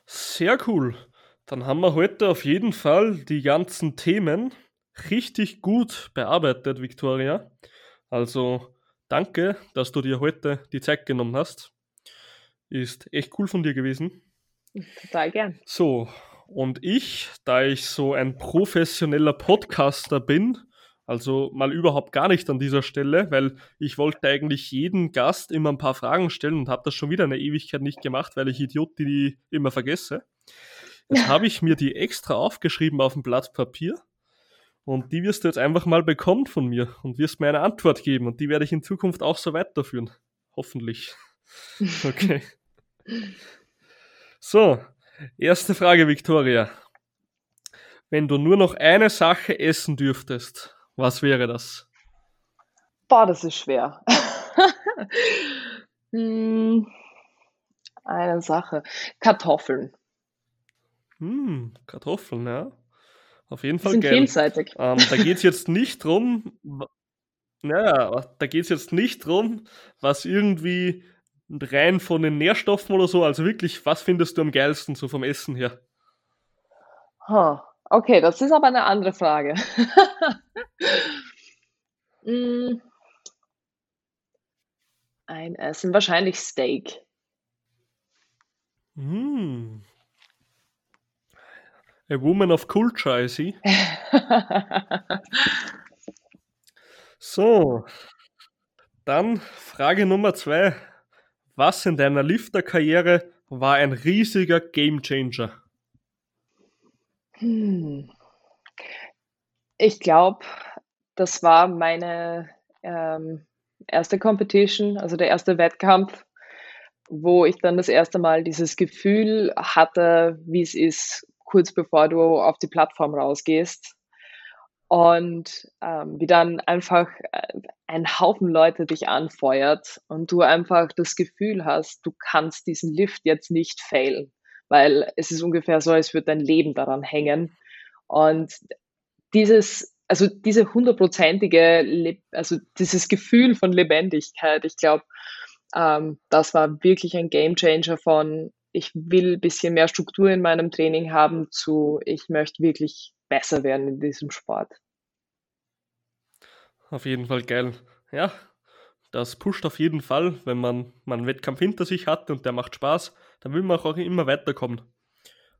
Sehr cool. Dann haben wir heute auf jeden Fall die ganzen Themen richtig gut bearbeitet, Victoria. Also danke, dass du dir heute die Zeit genommen hast. Ist echt cool von dir gewesen. Total gern. So, und ich, da ich so ein professioneller Podcaster bin, also mal überhaupt gar nicht an dieser Stelle, weil ich wollte eigentlich jeden Gast immer ein paar Fragen stellen und habe das schon wieder eine Ewigkeit nicht gemacht, weil ich Idiot die immer vergesse. Jetzt [laughs] habe ich mir die extra aufgeschrieben auf dem Blatt Papier und die wirst du jetzt einfach mal bekommen von mir und wirst mir eine Antwort geben und die werde ich in Zukunft auch so weiterführen. Hoffentlich. [laughs] Okay. So, erste Frage, Victoria. Wenn du nur noch eine Sache essen dürftest, was wäre das? Boah, das ist schwer. [laughs] hm, eine Sache. Kartoffeln. Hm, Kartoffeln, ja. Auf jeden Fall sind geil. vielseitig. Ähm, da geht es jetzt nicht drum, naja, da geht es jetzt nicht drum, was irgendwie rein von den Nährstoffen oder so, also wirklich, was findest du am geilsten so vom Essen her? Huh. Okay, das ist aber eine andere Frage. Hm. [laughs] Ein Essen, wahrscheinlich Steak. Mm. A woman of culture, I see. [laughs] so, dann Frage Nummer zwei. Was in deiner Lifter-Karriere war ein riesiger Gamechanger? Hm. Ich glaube, das war meine ähm, erste Competition, also der erste Wettkampf, wo ich dann das erste Mal dieses Gefühl hatte, wie es ist, kurz bevor du auf die Plattform rausgehst. Und ähm, wie dann einfach äh, ein Haufen Leute dich anfeuert und du einfach das Gefühl hast, du kannst diesen Lift jetzt nicht failen weil es ist ungefähr so, als würde dein Leben daran hängen. Und dieses, also diese hundertprozentige, also dieses Gefühl von Lebendigkeit, ich glaube, ähm, das war wirklich ein Gamechanger von, ich will ein bisschen mehr Struktur in meinem Training haben, zu, ich möchte wirklich besser werden in diesem Sport. Auf jeden Fall geil. Ja, das pusht auf jeden Fall, wenn man, man einen Wettkampf hinter sich hat und der macht Spaß, dann will man auch immer weiterkommen.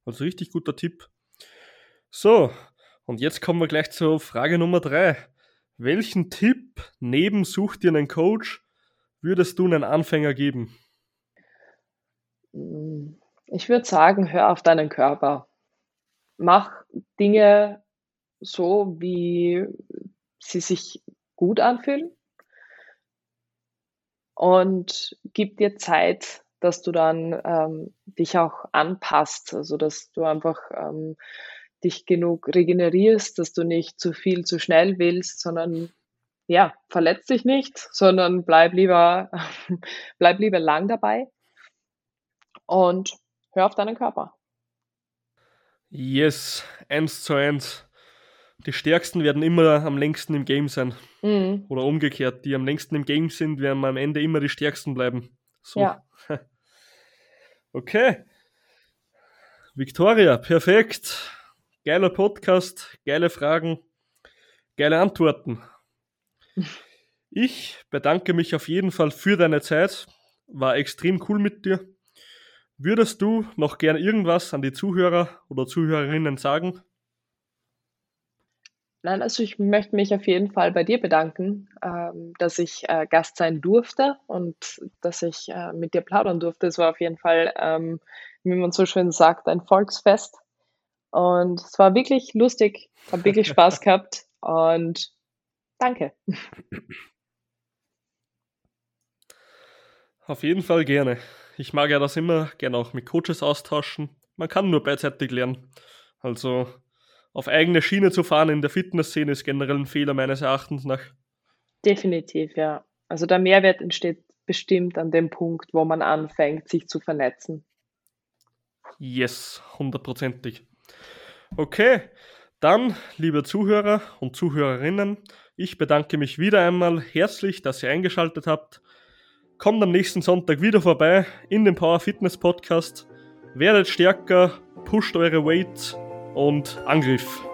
Also richtig guter Tipp. So, und jetzt kommen wir gleich zur Frage Nummer drei. Welchen Tipp neben Such dir einen Coach würdest du einen Anfänger geben? Ich würde sagen, hör auf deinen Körper. Mach Dinge so, wie sie sich gut anfühlen. Und gibt dir Zeit, dass du dann ähm, dich auch anpasst, also dass du einfach ähm, dich genug regenerierst, dass du nicht zu viel zu schnell willst, sondern ja, verletz dich nicht, sondern bleib lieber, [laughs] bleib lieber lang dabei. Und hör auf deinen Körper. Yes, eins zu eins. Die Stärksten werden immer am längsten im Game sein. Mhm. Oder umgekehrt, die am längsten im Game sind, werden am Ende immer die Stärksten bleiben. So. Ja. [laughs] Okay. Victoria, perfekt. Geiler Podcast, geile Fragen, geile Antworten. [laughs] Ich bedanke mich auf jeden Fall für deine Zeit. War extrem cool mit dir. Würdest du noch gern irgendwas an die Zuhörer oder Zuhörerinnen sagen? Nein, also ich möchte mich auf jeden Fall bei dir bedanken, ähm, dass ich äh, Gast sein durfte und dass ich äh, mit dir plaudern durfte. Es war auf jeden Fall, ähm, wie man so schön sagt, ein Volksfest. Und es war wirklich lustig, habe wirklich [laughs] Spaß gehabt und danke. Auf jeden Fall gerne. Ich mag ja das immer gerne auch mit Coaches austauschen. Man kann nur beidseitig lernen. Also auf eigene Schiene zu fahren in der Fitnessszene ist generell ein Fehler meines Erachtens nach. Definitiv, ja. Also der Mehrwert entsteht bestimmt an dem Punkt, wo man anfängt, sich zu vernetzen. Yes, hundertprozentig. Okay, dann, liebe Zuhörer und Zuhörerinnen, ich bedanke mich wieder einmal herzlich, dass ihr eingeschaltet habt. Kommt am nächsten Sonntag wieder vorbei in dem Power Fitness Podcast. Werdet stärker, pusht eure Weights und Angriff.